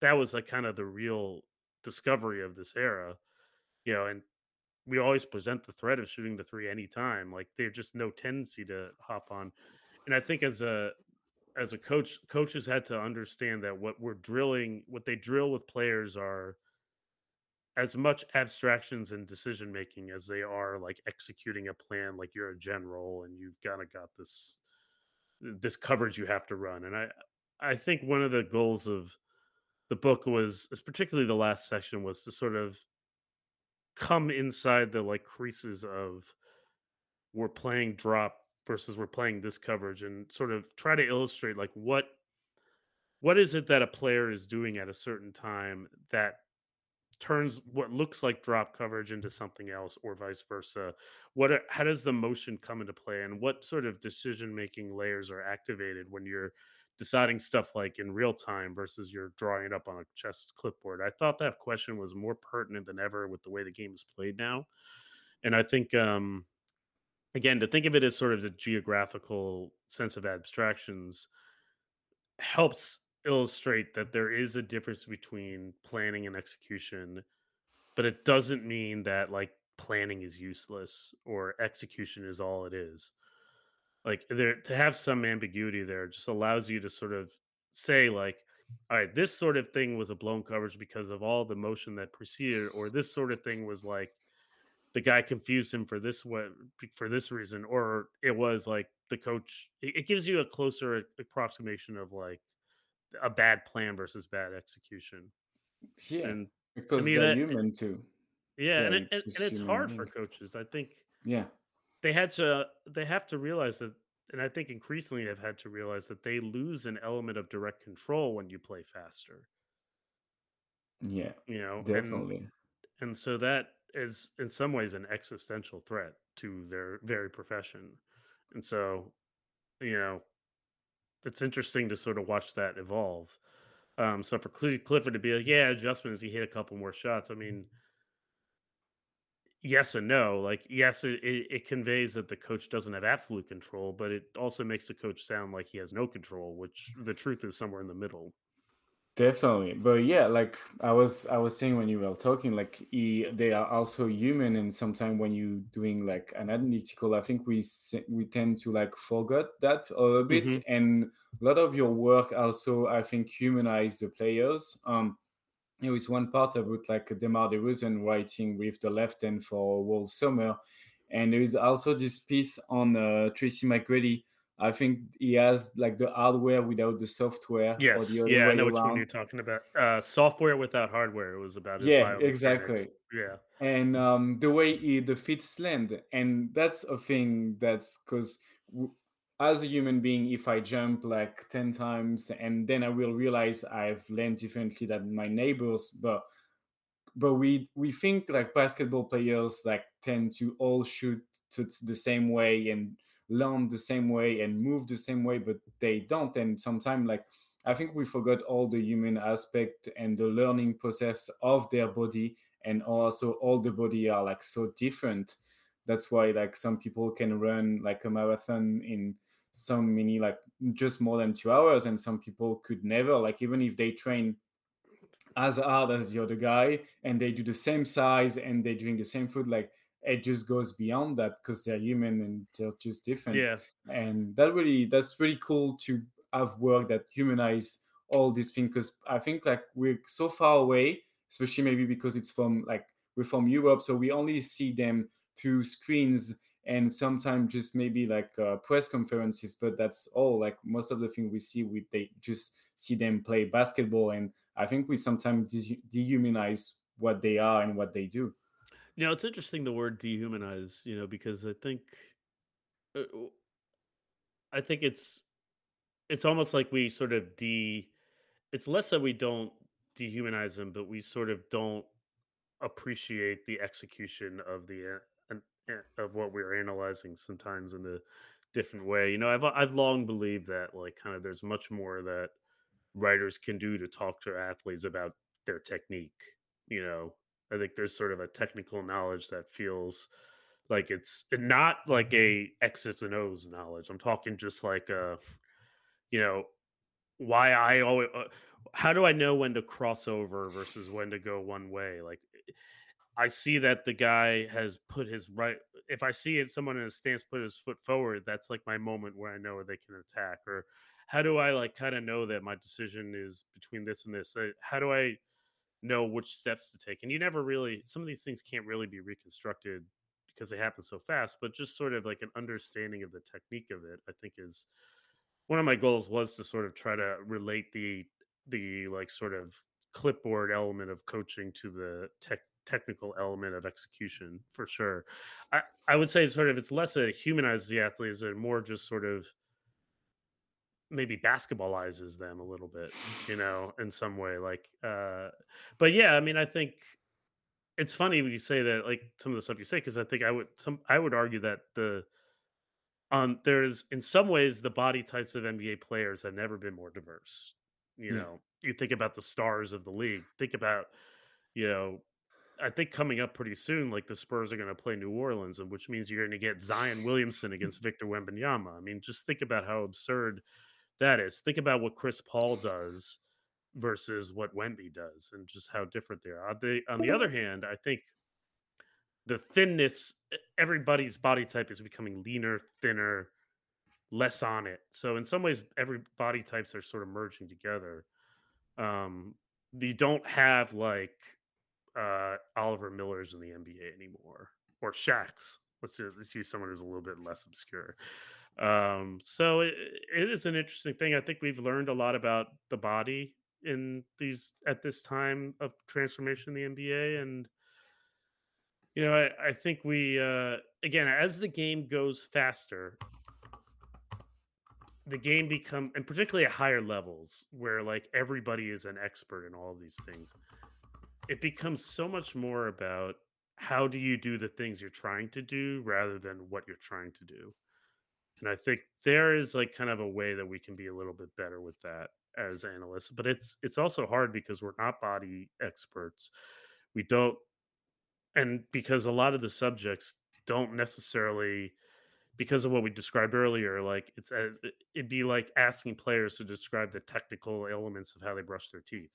S3: that was like kind of the real discovery of this era you know and we always present the threat of shooting the three anytime. Like there's just no tendency to hop on. And I think as a as a coach, coaches had to understand that what we're drilling, what they drill with players are as much abstractions and decision making as they are like executing a plan like you're a general and you've kind of got this this coverage you have to run. And I I think one of the goals of the book was particularly the last section was to sort of come inside the like creases of we're playing drop versus we're playing this coverage and sort of try to illustrate like what what is it that a player is doing at a certain time that turns what looks like drop coverage into something else or vice versa? What are, how does the motion come into play and what sort of decision making layers are activated when you're deciding stuff like in real time versus you're drawing it up on a chess clipboard? I thought that question was more pertinent than ever with the way the game is played now and i think um again to think of it as sort of the geographical sense of abstractions helps illustrate that there is a difference between planning and execution but it doesn't mean that like planning is useless or execution is all it is. Like there to have some ambiguity there just allows you to sort of say like all right this sort of thing was a blown coverage because of all the motion that preceded or this sort of thing was like the guy confused him for this what for this reason or it was like the coach it, it gives you a closer approximation of like a bad plan versus bad execution
S4: Yeah,
S3: and
S4: because
S3: me
S4: they're
S3: that-
S4: human too.
S3: yeah, and, it, and,
S4: it's
S3: and it's hard for coaches i think
S4: Yeah,
S3: they had to they have to realize that and i think increasingly they've had to realize that they lose an element of direct control when you play faster
S4: yeah,
S3: you know and
S4: definitely.
S3: and so that is in some ways an existential threat to their very profession. And so you know it's interesting to sort of watch that evolve. Um so for clifford to be like yeah adjustment is he hit a couple more shots i mean yes and no like yes it, it, it conveys that the coach doesn't have absolute control but it also makes the coach sound like he has no control which the truth is somewhere in the middle
S4: Definitely, but yeah, like I was, I was saying when you were talking, like he, they are also human, and sometimes when you doing like an analytical, I think we we tend to like forget that a little bit,
S3: Mhm.
S4: and a lot of your work also, I think, humanize the players. Um, there is one part about like Demar Derozan writing with the left hand for World Summer, and there is also this piece on uh, Tracy McGrady. I think he has like the hardware without the software,
S3: yes
S4: the other
S3: yeah i know which one you're talking about. Uh software without hardware it was about
S4: Yeah, exactly.
S3: yeah.
S4: And um, the way he defeats land, and that's a thing that's because w- as a human being, if I jump like ten times and then I will realize I've land differently than my neighbors, but but we we think like basketball players like tend to all shoot to t- the same way and learn the same way and move the same way, but they don't. And sometimes like I think we forgot all the human aspect and the learning process of their body and also all the body are like so different. That's why like some people can run like a marathon in so many like just more than two hours and some people could never like even if they train as hard as the other guy and they do the same size and they drink the same food like it just goes beyond that because they're human and they're just different.
S3: Yeah.
S4: And that really that's really cool to have work that humanize all these things because i think like we're so far away especially maybe because it's from like we're from europe so we only see them through screens and sometimes just maybe like uh, press conferences but that's all like most of the thing we see we they just see them play basketball and i think we sometimes de- dehumanize what they are and what they do
S3: You know, it's interesting the word dehumanize, you know, because I think I think it's it's almost like we sort of de it's less that we don't dehumanize them, but we sort of don't appreciate the execution of the uh, uh, of what we're analyzing sometimes in a different way. You know, I've I've long believed that like kind of there's much more that writers can do to talk to athletes about their technique. You know, I think there's sort of a technical knowledge that feels like it's not like a X's and O's knowledge. I'm talking just like a, you know, why I always, uh, how do I know when to cross over versus when to go one way? Like, I see that the guy has put his right. If I see it, someone in a stance put his foot forward, that's like my moment where I know they can attack. Or how do I like kind of know that my decision is between this and this? Uh, How do I know which steps to take? And you never really. Some of these things can't really be reconstructed because they happen so fast. But just sort of like an understanding of the technique of it, I think is one of my goals was to sort of try to relate the the like sort of clipboard element of coaching to the tech technical element of execution for sure. I, I would say sort of it's less a humanizes the athletes and more just sort of maybe basketballizes them a little bit, you know, in some way. Like uh but yeah, I mean I think it's funny when you say that, like some of the stuff you say, because I think I would some I would argue that the um there's in some ways the body types of NBA players have never been more diverse. You know, you think about the stars of the league. Think about, you know, I think coming up pretty soon, like the Spurs are going to play New Orleans, and which means you're going to get Zion Williamson against Victor Wembanyama. I mean, just think about how absurd that is. Think about what Chris Paul does versus what Wemby does, and just how different they are. On the on the other hand, I think the thinness, everybody's body type is becoming leaner, thinner, less on it. So in some ways, every body types are sort of merging together. Um, you don't have like uh, Oliver Millers in the NBA anymore, or Shaqs. Let's, ju- let's use someone who's a little bit less obscure. Um, so it, it is an interesting thing. I think we've learned a lot about the body in these at this time of transformation in the NBA, and you know, I, I think we uh, again as the game goes faster, the game become and particularly at higher levels where like everybody is an expert in all these things it becomes so much more about how do you do the things you're trying to do rather than what you're trying to do and i think there is like kind of a way that we can be a little bit better with that as analysts but it's it's also hard because we're not body experts. We don't and because a lot of the subjects don't necessarily because of what we described earlier like it's uh, a, it'd be like asking players to describe the technical elements of how they brush their teeth.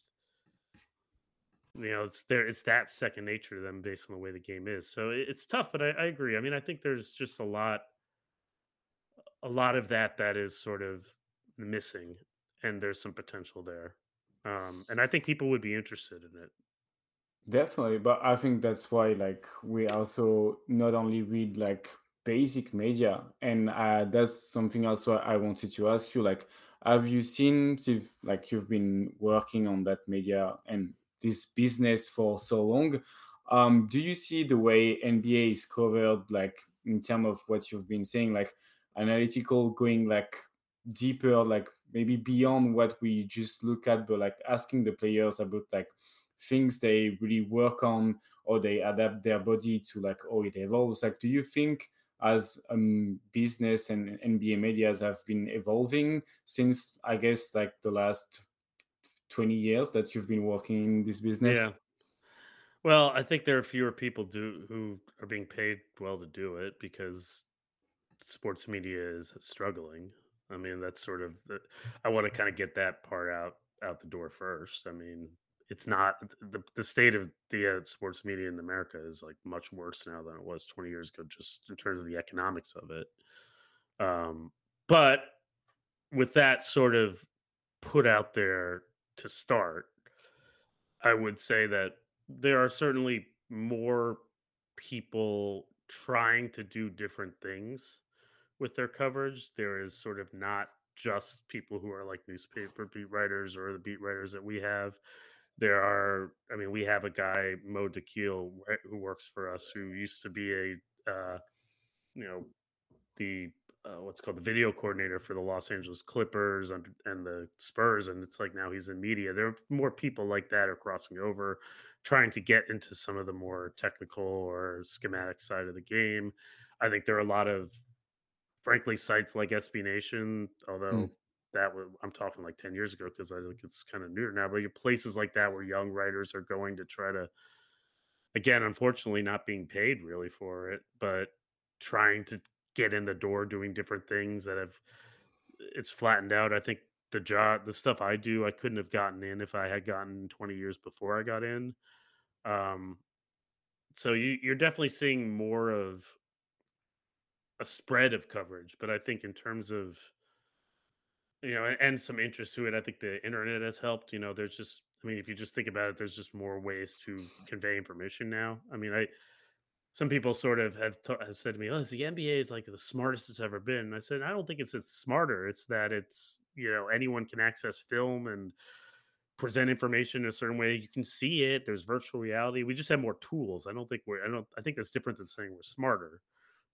S3: You know it's there it's that second nature to them based on the way the game is. So it's tough but I, I agree. I mean i think there's just a lot a lot of that that is sort of missing and there's some potential there um and i think people would be interested in it
S4: Definitely, but I think that's why like we also not only read like basic media, and uh, that's something also I wanted to ask you. Like, have you seen if like you've been working on that media and this business for so long? Um, do you see the way NBA is covered, like in terms of what you've been saying, like analytical, going like deeper, like maybe beyond what we just look at, but like asking the players about like things they really work on or they adapt their body to like oh it evolves. Like do you think as um business and nba medias have been evolving since i guess like the last 20 years that you've been working in this business?
S3: Yeah. Well i think there are fewer people do who are being paid well to do it because sports media is struggling. I mean, that's sort of the I want to kind of get that part out out the door first. I mean, it's not the the state of the uh, sports media in America is like much worse now than it was 20 years ago, just in terms of the economics of it. Um, but with that sort of put out there to start, I would say that there are certainly more people trying to do different things with their coverage. There is sort of not just people who are like newspaper beat writers or the beat writers that we have. There are, I mean, we have a guy, Mo Dakhil, who works for us, who used to be a, uh, you know, the uh, what's called the video coordinator for the Los Angeles Clippers and, and the Spurs, and it's like now he's in media. There are more people like that are crossing over, trying to get into some of the more technical or schematic side of the game. I think there are a lot of, frankly, sites like SB Nation, although that was I'm talking like ten years ago because I think it's kind of newer now. But places like that where young writers are going to try to, again, unfortunately, not being paid really for it, but trying to get in the door doing different things that have it's flattened out. I think the job the stuff I do, I couldn't have gotten in if I had gotten 20 years before I got in. Um so you you're definitely seeing more of a spread of coverage, but I think in terms of you know, and some interest to it, I think the internet has helped. You know, there's just I mean, if you just think about it, there's just more ways to convey information now. I mean, I some people sort of have, t- have said to me, "Oh, the NBA is like the smartest it's ever been." And I said, "I don't think it's it's smarter. It's that it's you know anyone can access film and present information in a certain way. You can see it. There's virtual reality. We just have more tools. I don't think we're. I don't. I think that's different than saying we're smarter.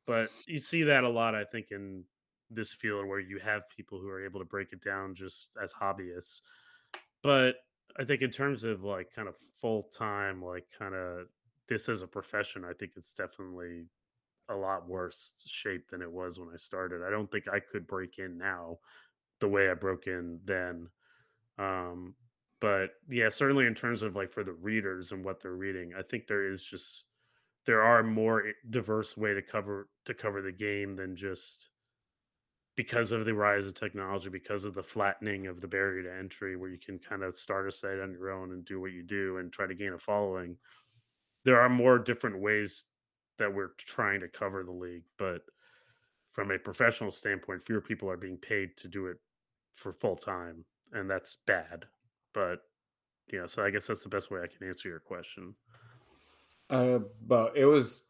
S3: But you see that a lot. I think in this field where you have people who are able to break it down just as hobbyists. But I think in terms of like kind of full time, like kind of this as a profession, I think it's definitely a lot worse shape than it was when I started. I don't think I could break in now the way I broke in then. Um, but yeah, certainly in terms of like for the readers and what they're reading, I think there is just there are more diverse way to cover to cover the game than just because of the rise of technology, because of the flattening of the barrier to entry, where you can kind of start a site on your own and do what you do and try to gain a following. There are more different ways that we're trying to cover the league, but from a professional standpoint, fewer people are being paid to do it for full time, and that's bad. But you know, so I guess that's the best way I can answer your question.
S4: Uh, but it was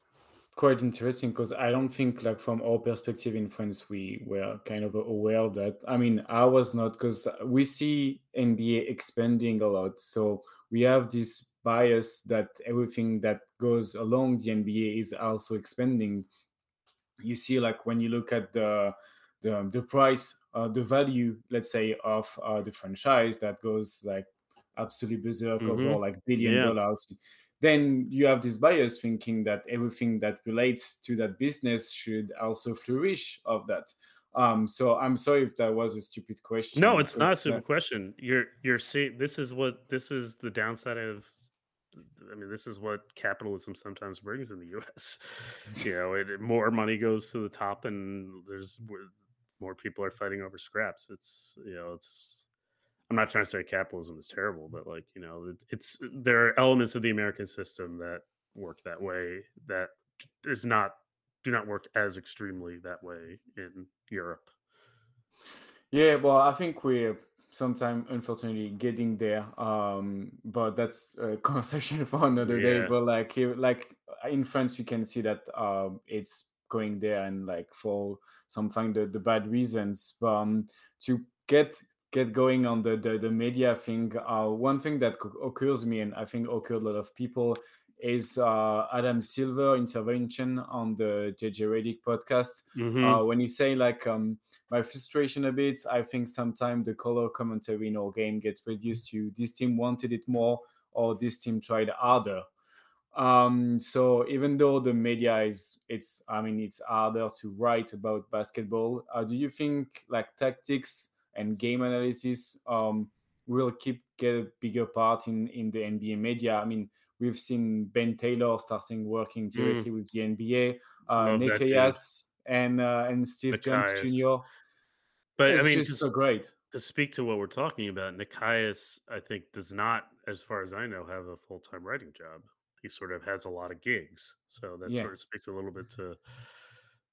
S4: quite interesting because I don't think, like, from our perspective in France, we were kind of aware of that. I mean, I was not because we see NBA expanding a lot. So we have this bias that everything that goes along the NBA is also expanding. You see, like, when you look at the the, the price, uh, the value, let's say, of uh, the franchise that goes like absolutely berserk
S3: Mhm.
S4: over like billion
S3: Yeah.
S4: dollars then you have this bias thinking that everything that relates to that business should also flourish of that. Um, so I'm sorry if that was a stupid question.
S3: No, it's not a stupid
S4: uh,
S3: question. You're you're seeing this is what this is the downside of I mean, this is what capitalism sometimes brings in the US. You know, it, more money goes to the top and there's more people are fighting over scraps. It's you know, it's I'm not trying to say capitalism is terrible, but like, you know, it, it's there are elements of the American system that work that way that is not do not work as extremely that way in Europe.
S4: Yeah, well, I think we're sometime unfortunately getting there. Um, but that's a conversation for another day. But like like in France, you can see that um, it's going there, and like for something the, the bad reasons. But um, to get get going on the the, the media thing, uh, one thing that occurs me, and I think occurred a lot of people, is uh, Adam Silver intervention on the JJ Redick podcast
S3: Mhm.
S4: uh, when you say like um, my frustration a bit i think sometimes the color commentary in our game gets reduced to this team wanted it more or this team tried harder um so even though the media is it's i mean it's harder to write about basketball uh, do you think like tactics and game analysis um will keep get a bigger part in in the nba media i mean we've seen ben taylor starting working directly with the nba uh
S3: that.
S4: Nekias and uh, and steve jones jr
S3: But
S4: it's
S3: I mean,
S4: just
S3: just
S4: so great
S3: to speak to what we're talking about, Nekias, I think, does not, as far as I know, have a full time writing job. He sort of has a lot of gigs. So that
S4: Yeah.
S3: sort of speaks a little bit to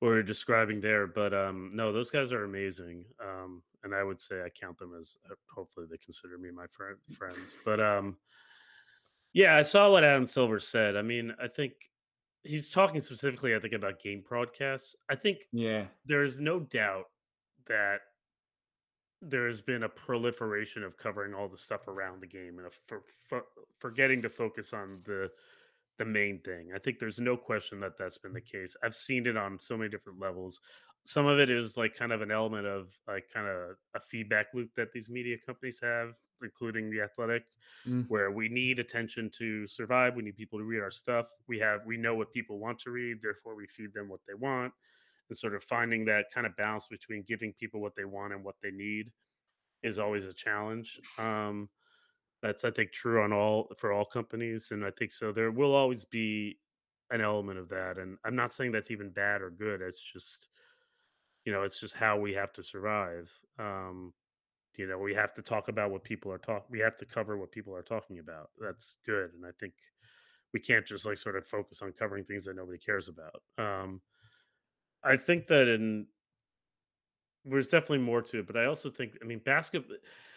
S3: what we're describing there. But um, no, those guys are amazing. Um, and I would say I count them as uh, hopefully they consider me my friend, friends. But um, yeah, I saw what Adam Silver said. I mean, I think he's talking specifically, I think, about game broadcasts. I think
S4: yeah
S3: there is no doubt that there has been a proliferation of covering all the stuff around the game and for, for, forgetting to focus on the the main thing. I think there's no question that that's been the case. I've seen it on so many different levels. Some of it is like kind of an element of like kind of a feedback loop that these media companies have, including the athletic,
S4: Mm.
S3: where we need attention to survive. We need people to read our stuff. We have we know what people want to read, therefore we feed them what they want and sort of finding that kind of balance between giving people what they want and what they need is always a challenge. Um, that's I think true on all for all companies, and I think so. There will always be an element of that, and I'm not saying that's even bad or good. It's just you know, it's just how we have to survive. Um, you know, we have to talk about what people are talking. We have to cover what people are talking about. That's good, and I think we can't just like sort of focus on covering things that nobody cares about. Um, I think that in there's definitely more to it, but I also think I mean basketball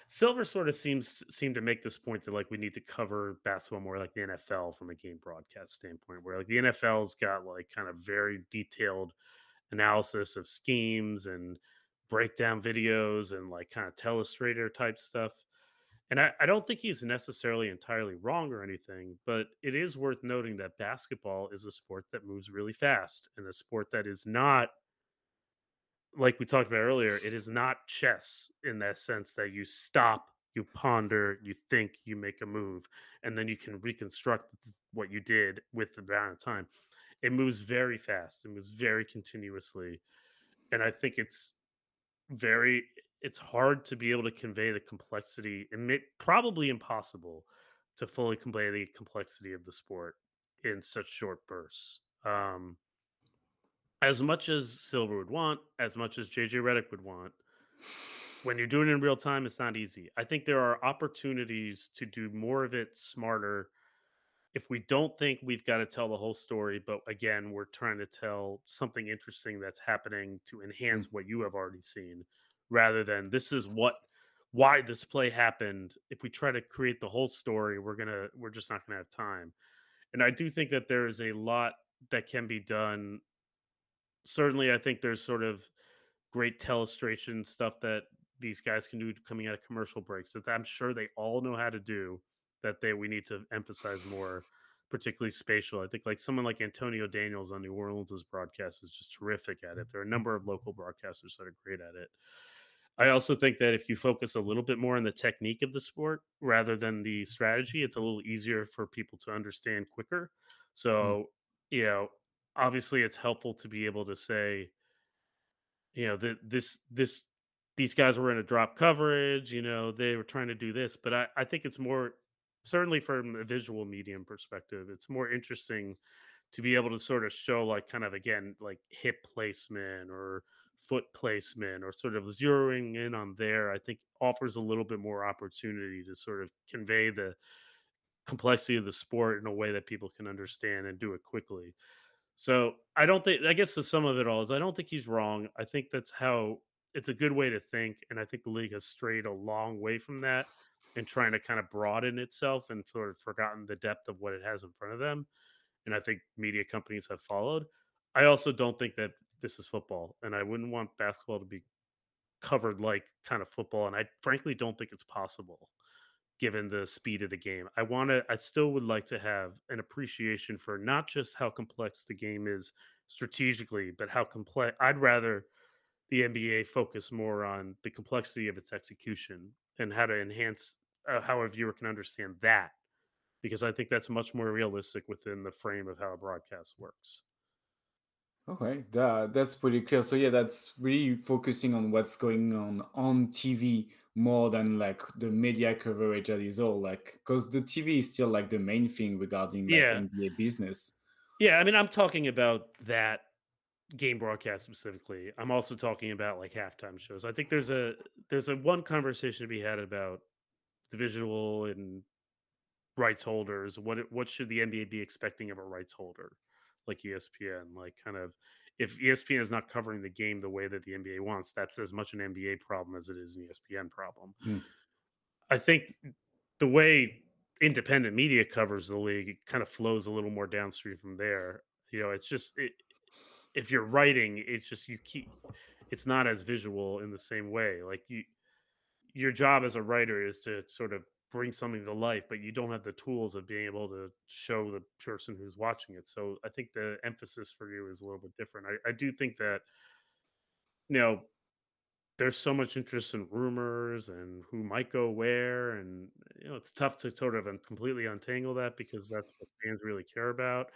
S3: Silver sort of seems seem to make this point that like we need to cover basketball more like the NFL from a game broadcast standpoint, where like the NFL's got like kind of very detailed analysis of schemes and breakdown videos and like kind of telestrator type stuff. And I, I don't think he's necessarily entirely wrong or anything, but it is worth noting that basketball is a sport that moves really fast and a sport that is not like we talked about earlier, it is not chess in that sense that you stop, you ponder, you think, you make a move, and then you can reconstruct what you did with the amount of time. It moves very fast. It moves very continuously, and I think it's very it's hard to be able to convey the complexity and may, probably impossible to fully convey the complexity of the sport in such short bursts. Um, as much as Silver would want, as much as JJ Redick would want, when you're doing it in real time, it's not easy. I think there are opportunities to do more of it smarter. If we don't think we've got to tell the whole story, but again, we're trying to tell something interesting that's happening to
S4: Mm.
S3: enhance what you have already seen, rather than this is what why this play happened. If we try to create the whole story, we're gonna we're just not gonna have time. And I do think that there is a lot that can be done. Certainly, I think there's sort of great telestration stuff that these guys can do coming out of commercial breaks that I'm sure they all know how to do that they we need to emphasize more, particularly spatial. I think like someone like Antonio Daniels on New Orleans's broadcast is just terrific at it. There are a mm-hmm. number of local broadcasters that are great at it. I also think that if you focus a little bit more on the technique of the sport rather than the strategy, it's a little easier for people to understand quicker. Mm-hmm. So, you know, obviously it's helpful to be able to say, you know, that this this these guys were in a drop coverage, you know, they were trying to do this, but I, I think it's more certainly from a visual medium perspective, it's more interesting to be able to sort of show like kind of again like hip placement or foot placement or sort of zeroing in on there, I think offers a little bit more opportunity to sort of convey the complexity of the sport in a way that people can understand and do it quickly. So I don't think I guess the sum of it all is I don't think he's wrong. I think that's how it's a good way to think, and I think the league has strayed a long way from that and trying to kind of broaden itself and sort of forgotten the depth of what it has in front of them. And I think media companies have followed. I also don't think that this is football, and I wouldn't want basketball to be covered like kind of football. And I frankly don't think it's possible given the speed of the game. I want to, I still would like to have an appreciation for not just how complex the game is strategically, but how complex. I'd rather the NBA focus more on the complexity of its execution and how to enhance uh, how a viewer can understand that, because I think that's much more realistic within the frame of how a broadcast works.
S4: Okay, that, that's pretty clear. So yeah, that's really focusing on what's going on on TV more than like the media coverage that is all like because the TV is still like the main thing regarding like
S3: Yeah.
S4: NBA business.
S3: Yeah, I mean, I'm talking about that game broadcast specifically. I'm also talking about like halftime shows. I think there's a there's a one conversation to be had about the visual and rights holders. What it- what should the NBA be expecting of a rights holder like ESPN? Like kind of if ESPN is not covering the game the way that the NBA wants, that's as much an NBA problem as it is an ESPN problem.
S4: Hmm.
S3: I think the way independent media covers the league it kind of flows a little more downstream from there. You know, it's just it, if you're writing, it's just you keep it's not as visual in the same way. Like you your job as a writer is to sort of bring something to life, but you don't have the tools of being able to show the person who's watching it. So I think the emphasis for you is a little bit different. I, I do think that you know there's so much interest in rumors and who might go where and you know it's tough to sort of completely untangle that because that's what fans really care about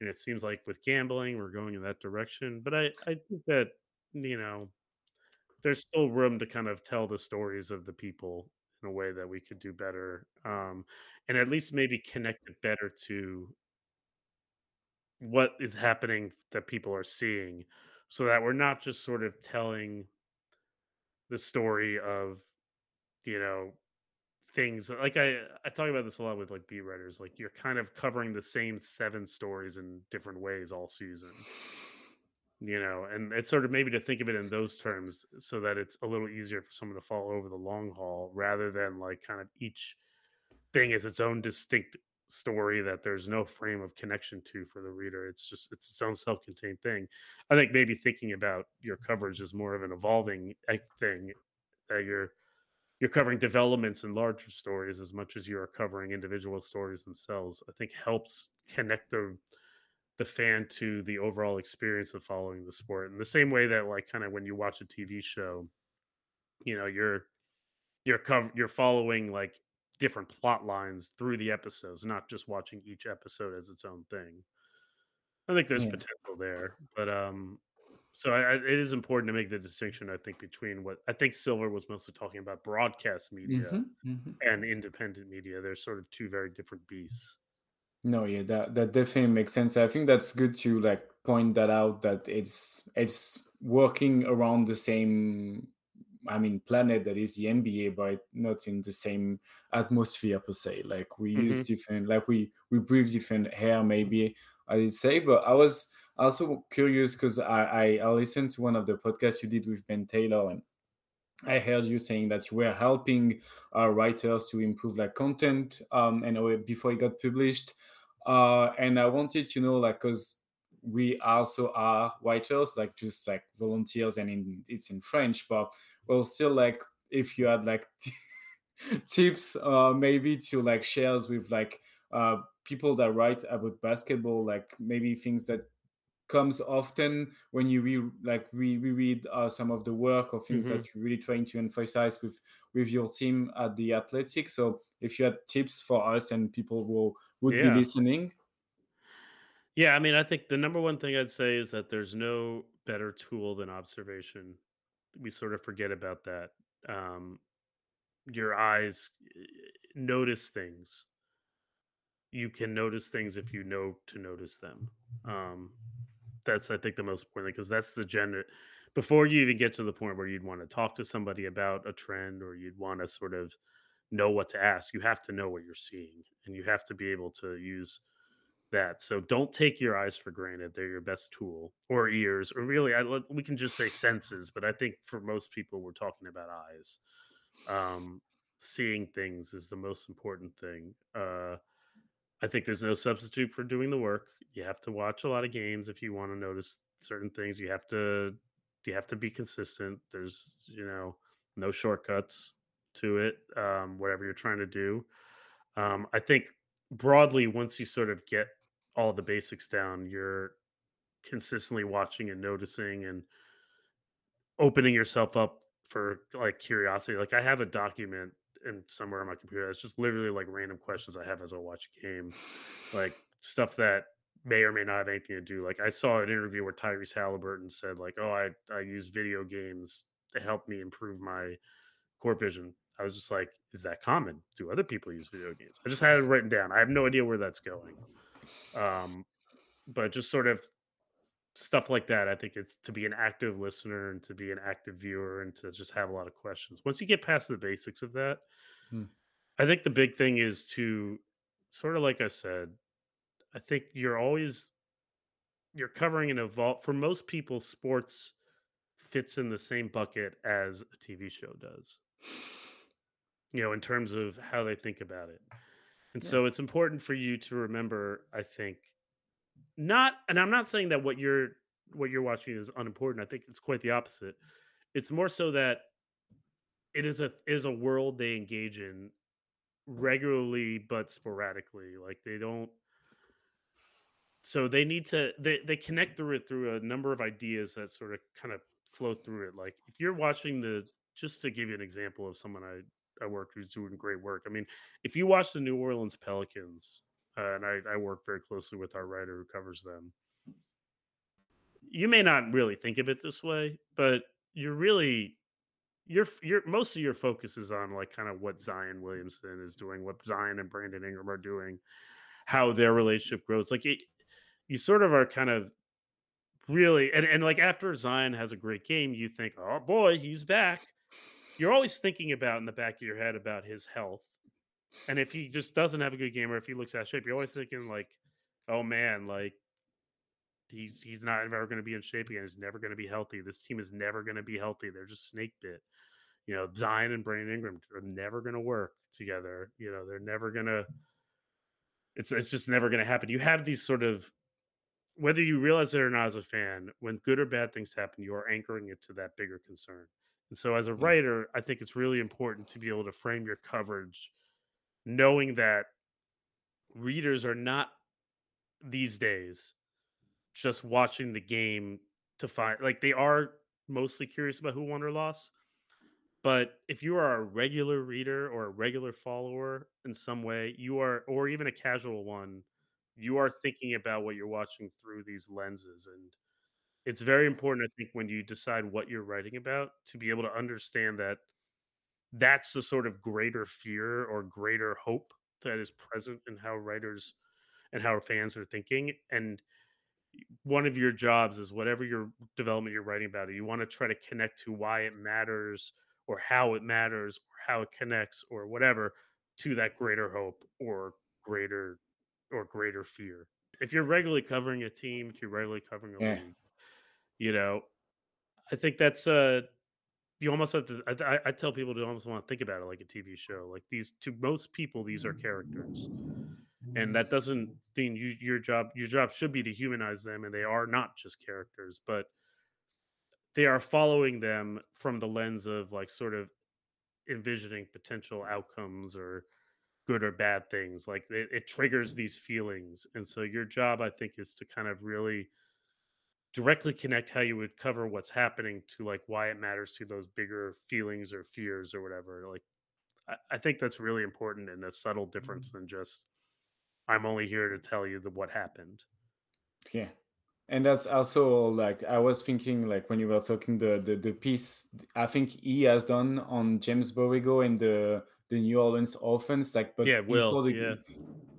S3: and it seems like with gambling we're going in that direction but i i think that you know there's still room to kind of tell the stories of the people in a way that we could do better um and at least maybe connect it better to what is happening that people are seeing so that we're not just sort of telling the story of you know things like i i talk about this a lot with like beat writers like you're kind of covering the same seven stories in different ways all season you know and it's sort of maybe to think of it in those terms so that it's a little easier for someone to follow over the long haul rather than like kind of each thing is its own distinct story that there's no frame of connection to for the reader. It's just it's its own self-contained thing. I think maybe thinking about your coverage is more of an evolving thing that you're you're covering developments and larger stories as much as you are covering individual stories themselves i think helps connect the the fan to the overall experience of following the sport in the same way that like kind of when you watch a tv show you know you're you're cover you're following like different plot lines through the episodes, not just watching each episode as its own thing. I think there's
S4: Yeah.
S3: potential there, but um, so I, I, it is important to make the distinction. I think between what I think Silver was mostly talking about broadcast media
S4: Mhm, mhm.
S3: and independent media. They're sort of two very different beasts.
S4: No, yeah, that that definitely makes sense. I think that's good to like point that out that it's it's working around the same I mean planet that is the NBA, but not in the same atmosphere per se. Like we use
S3: Mhm.
S4: different like we we breathe different air maybe I would say. But I was also curious because I, I I listened to one of the podcasts you did with Ben Taylor and I heard you saying that you were helping uh, writers to improve like content um, and uh, before it got published. Uh, and I wanted to know like because we also are writers, like just like volunteers, and in, it's in French, but well, still like if you had like tips uh, maybe to like shares with like uh, people that write about basketball, like maybe things that comes often when you re like re- reread uh, some of the work or things
S3: Mhm.
S4: that you're really trying to emphasize with with your team at the athletic so if you had tips for us and people who would be listening
S3: Yeah, I mean, I think the number one thing I'd say is that there's no better tool than observation. We sort of forget about that. Um, your eyes eh, notice things. You can notice things if you know to notice them. Um, that's I think the most important because that's the gender. Before you even get to the point where you'd want to talk to somebody about a trend or you'd want to sort of know what to ask, you have to know what you're seeing and you have to be able to use that. So don't take your eyes for granted. They're your best tool or ears or really I, we can just say senses, but I think for most people we're talking about eyes. Um, seeing things is the most important thing. Uh, I think there's no substitute for doing the work. You have to watch a lot of games if you want to notice certain things. You have to you have to be consistent. There's, you know, no shortcuts to it. Um, whatever you're trying to do. Um, I think broadly, once you sort of get all the basics down, you're consistently watching and noticing and opening yourself up for like curiosity. Like I have a document in somewhere on my computer that's just literally like random questions I have as I watch a game, like stuff that may or may not have anything to do. Like I saw an interview where Tyrese Halliburton said, like, "Oh, I I use video games to help me improve my court vision." I was just like, "Is that common? Do other people use video games?" I just had it written down. I have no idea where that's going. Um, but just sort of stuff like that. I think it's to be an active listener and to be an active viewer and to just have a lot of questions. Once you get past the basics of that,
S4: Hmm.
S3: I think the big thing is to sort of like I said, I think you're always you're covering an evolve for most people sports fits in the same bucket as a TV show does. You know, in terms of how they think about it. And
S4: Yeah.
S3: so it's important for you to remember, I think, not and I'm not saying that what you're what you're watching is unimportant. I think it's quite the opposite. It's more so that it is a is a world they engage in regularly but sporadically. Like they don't so they need to they they connect through it through a number of ideas that sort of kind of flow through it. Like if you're watching the just to give you an example of someone I I work who's doing great work. I mean, if you watch the New Orleans Pelicans, uh, and I, I work very closely with our writer who covers them, you may not really think of it this way, but you're really your your most of your focus is on like kind of what Zion Williamson is doing, what Zion and Brandon Ingram are doing, how their relationship grows. Like it, you sort of are kind of really and, and like after Zion has a great game, you think, oh boy, he's back. You're always thinking about in the back of your head about his health. And if he just doesn't have a good game or if he looks out of shape, you're always thinking like, oh man, like he's he's not ever going to be in shape again. He's never going to be healthy. This team is never going to be healthy. They're just snake bit. You know, Zion and Brandon Ingram are never going to work together. You know, they're never going to. It's it's just never going to happen. You have these sort of whether you realize it or not as a fan, when good or bad things happen, you are anchoring it to that bigger concern. And so, as a
S4: mm.
S3: writer, I think it's really important to be able to frame your coverage knowing that readers are not these days just watching the game to find like they are mostly curious about who won or lost But if you are a regular reader or a regular follower in some way, you are or even a casual one, you are thinking about what you're watching through these lenses, and it's very important, I think, when you decide what you're writing about to be able to understand that that's the sort of greater fear or greater hope that is present in how writers and how fans are thinking, and one of your jobs is whatever your development you're writing about, you want to try to connect to why it matters or how it matters or how it connects or whatever to that greater hope or greater or greater fear. If you're regularly covering a team, if you're regularly covering a
S4: Yeah.
S3: league, you know, I think that's uh you almost have to. I, I- tell people to almost want to think about it like a TV show. Like these, to most people, these are characters, and that doesn't mean you your job. Your job should be to humanize them, and they are not just characters, but they are following them from the lens of like sort of envisioning potential outcomes or good or bad things. Like it, it triggers these feelings, and so your job, I think, is to kind of really directly connect how you would cover what's happening to like why it matters to those bigger feelings or fears or whatever. Like I, I think that's really important and a subtle difference mm-hmm. than just I'm only here to tell you the what happened.
S4: Yeah. And that's also like I was thinking like when you were talking the the, the piece I think he has done on James Borrego and the the New Orleans offense like but
S3: Yeah,
S4: before
S3: Will.
S4: the
S3: Yeah.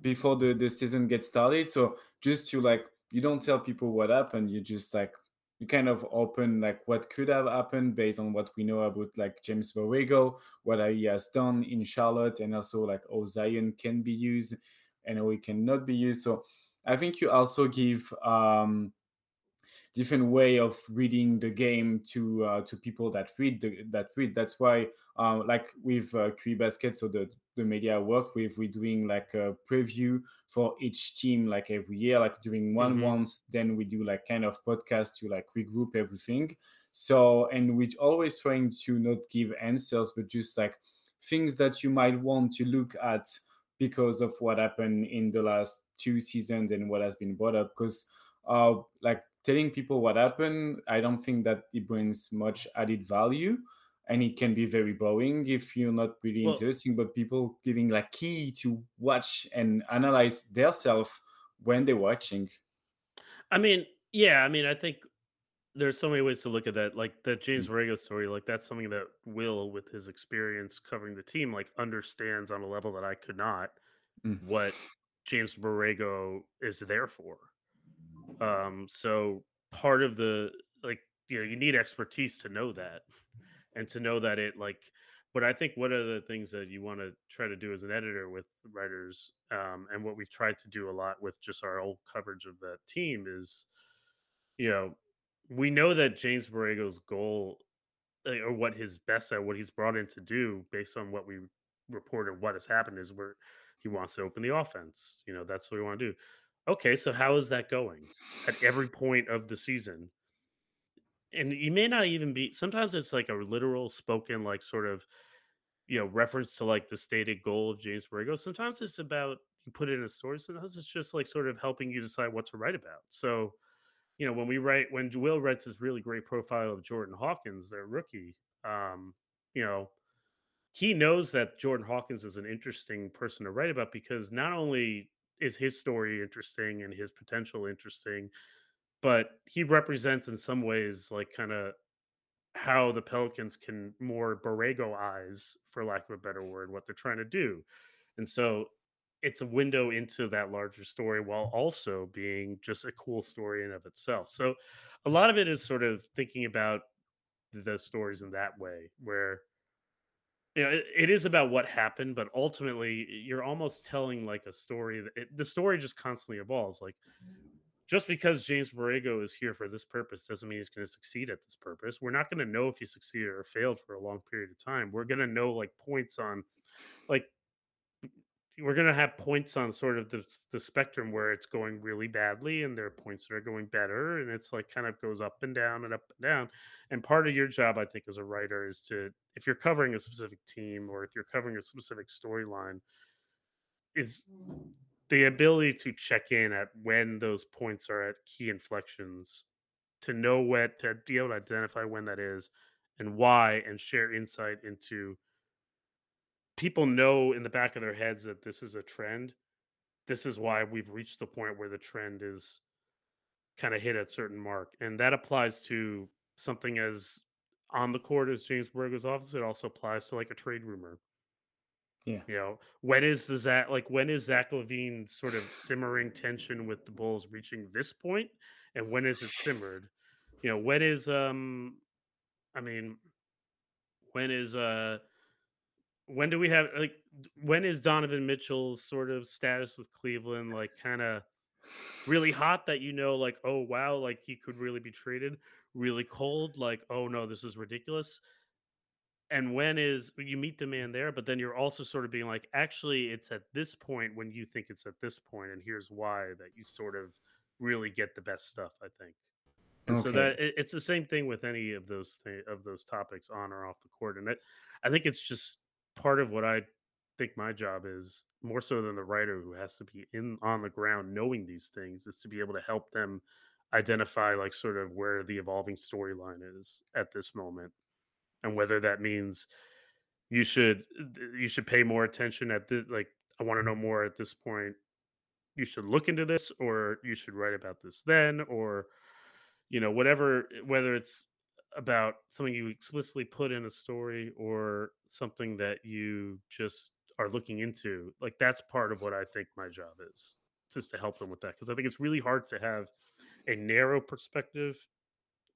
S4: before the, the season gets started. So just to like you don't tell people what happened, you just like you kind of open like what could have happened based on what we know about like James Borrego, what he has done in Charlotte, and also like how Zion can be used and he cannot be used. So I think you also give um different way of reading the game to uh, to people that read the, that read. That's why, uh, like with uh, QE Basket, so the the media I work with, we're doing like a preview for each team like every year, like doing one
S3: Mhm.
S4: once. Then we do like kind of podcast to like regroup everything. So and we're always trying to not give answers, but just like things that you might want to look at because of what happened in the last two seasons and what has been brought up. Because uh, like telling people what happened, I don't think that it brings much added value. And it can be very boring if you're not really
S3: Well,
S4: interesting, but people giving like key to watch and analyze their self when they're watching.
S3: I mean, yeah, I mean, I think there's so many ways to look at that. Like the James
S4: Mm.
S3: Borrego story, like that's something that Will, with his experience covering the team, like understands on a level that I could not
S4: Mm.
S3: what James Borrego is there for. Um, so part of the like, you know, you need expertise to know that and to know that it like but I think one of the things that you want to try to do as an editor with writers, um, and what we've tried to do a lot with just our old coverage of that team is, you know, we know that James Borrego's goal uh, or what his best at what he's brought in to do based on what we reported what has happened is where he wants to open the offense. You know, that's what we want to do. Okay, so how is that going at every point of the season? And you may not even be sometimes it's like a literal spoken like sort of you know reference to like the stated goal of James Borrego. Sometimes it's about you put it in a story. Sometimes it's just like sort of helping you decide what to write about. So you know, when we write when Will writes this really great profile of Jordan Hawkins, their rookie, um, you know, he knows that Jordan Hawkins is an interesting person to write about because not only is his story interesting and his potential interesting, but he represents in some ways like kind of how the Pelicans can more Borrego eyes, for lack of a better word, what they're trying to do. And so it's a window into that larger story while also being just a cool story in of itself. So a lot of it is sort of thinking about the stories in that way, where you know, it, it is about what happened, but ultimately you're almost telling like a story that it, the story just constantly evolves. Like just because James Borrego is here for this purpose doesn't mean he's going to succeed at this purpose. We're not going to know if he succeeded or failed for a long period of time. We're going to know like points on like we're going to have points on sort of the the spectrum where it's going really badly and there are points that are going better and it's like kind of goes up and down and up and down and part of your job i think as a writer is to if you're covering a specific team or if you're covering a specific storyline is the ability to check in at when those points are at key inflections to know what to be able to identify when that is and why and share insight into people know in the back of their heads that this is a trend. This is why we've reached the point where the trend is kind of hit a certain mark. And that applies to something as on the court as James Borrego's office. It also applies to like a trade rumor.
S4: Yeah.
S3: You know, when is the Zach like when is Zach LaVine sort of simmering tension with the Bulls reaching this point, and when is it simmered? You know, when is um, I mean, when is uh, when do we have like when is Donovan Mitchell's sort of status with Cleveland like kind of really hot that you know like oh wow like he could really be traded really cold like oh no this is ridiculous and when is you meet demand there but then you're also sort of being like actually it's at this point when you think it's at this point and here's why that you sort of really get the best stuff i think. And so that it, it's the same thing with any of those th- of those topics on or off the court and it, i think it's just part of what i think my job is more so than the writer who has to be in on the ground knowing these things is to be able to help them identify like sort of where the evolving storyline is at this moment and whether that means you should you should pay more attention at this like i want to know more at this point. You should look into this or you should write about this then or you know whatever eh, whether it's about something you explicitly put in a story or something that you just are looking into like that's part of what i think my job is just to help them with that because i think it's really hard to have a narrow perspective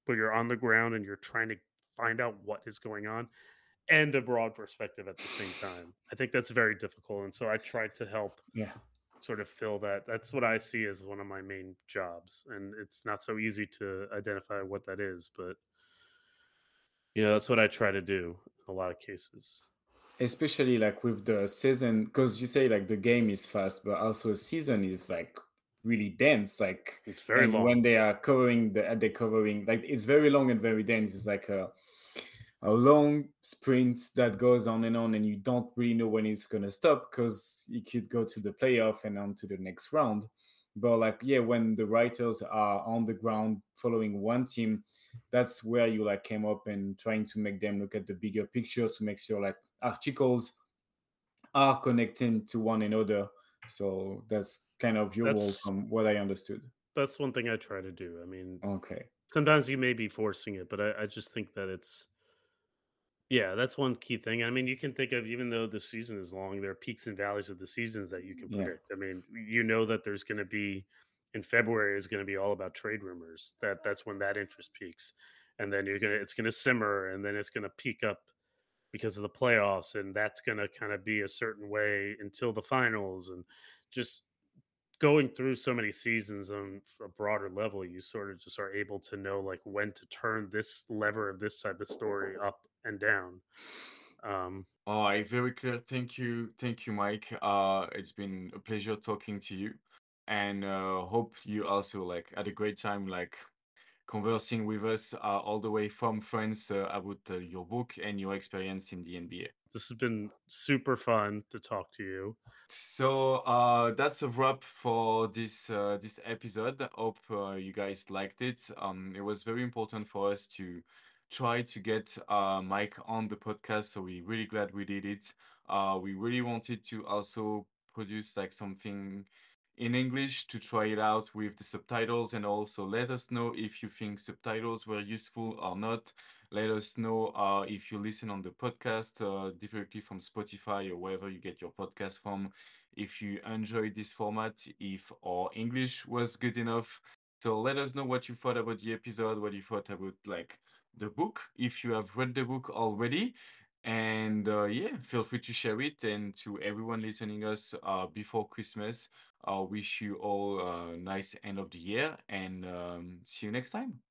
S3: where you're on the ground and you're trying to find out what is going on and a broad perspective at the same time. I think that's very difficult. And so I tried to help
S4: Yeah.
S3: sort of fill that. That's what I see as one of my main jobs. And it's not so easy to identify what that is, but yeah, that's what I try to do in a lot of cases.
S4: especially like with the season because you say like the game is fast but also a season is like really dense like
S3: It's very long.
S4: when they are covering the they're covering like it's very long and very dense it's like a a long sprint that goes on and on and you don't really know when it's going to stop because you could go to the playoff and on to the next round. But like yeah when the writers are on the ground following one team that's where you like came up and trying to make them look at the bigger picture to make sure like articles are connecting to one another. So that's kind of your role from what i understood.
S3: That's one thing I try to do. I mean,
S4: okay.
S3: sometimes you may be forcing it, but I, I just think that it's Yeah, that's one key thing. I mean, you can think of even though the season is long, there are peaks and valleys of the seasons that you can
S4: yeah
S3: predict. I mean, you know that there's going to be in February is going to be all about trade rumors. That that's when that interest peaks, and then you're gonna it's going to simmer, and then it's going to peak up because of the playoffs, and that's going to kind of be a certain way until the finals, and just going through so many seasons on a broader level, you sort of just are able to know like when to turn this lever of this type of story up and down. Um,
S2: All right, very clear. Thank you, thank you, Mike. Uh, it's been a pleasure talking to you, and uh, hope you also like had a great time like conversing with us uh, all the way from France uh, about uh, your book and your experience in the NBA.
S3: this has been super fun to talk to you.
S2: So uh, that's a wrap for this uh, this episode. Hope uh, you guys liked it. Um, it was very important for us to try to get uh, Mike on the podcast, so we're really glad we did it. Uh, we really wanted to also produce like something in English to try it out with the subtitles and also let us know if you think subtitles were useful or not. Let us know uh, if you listen on the podcast uh, directly from Spotify or wherever you get your podcast from. If you enjoyed this format, if our English was good enough. So let us know what you thought about the episode, what you thought about like the book, if you have read the book already. And uh, yeah, feel free to share it. And to everyone listening us uh, before Christmas, I wish you all a nice end of the year and um, see you next time.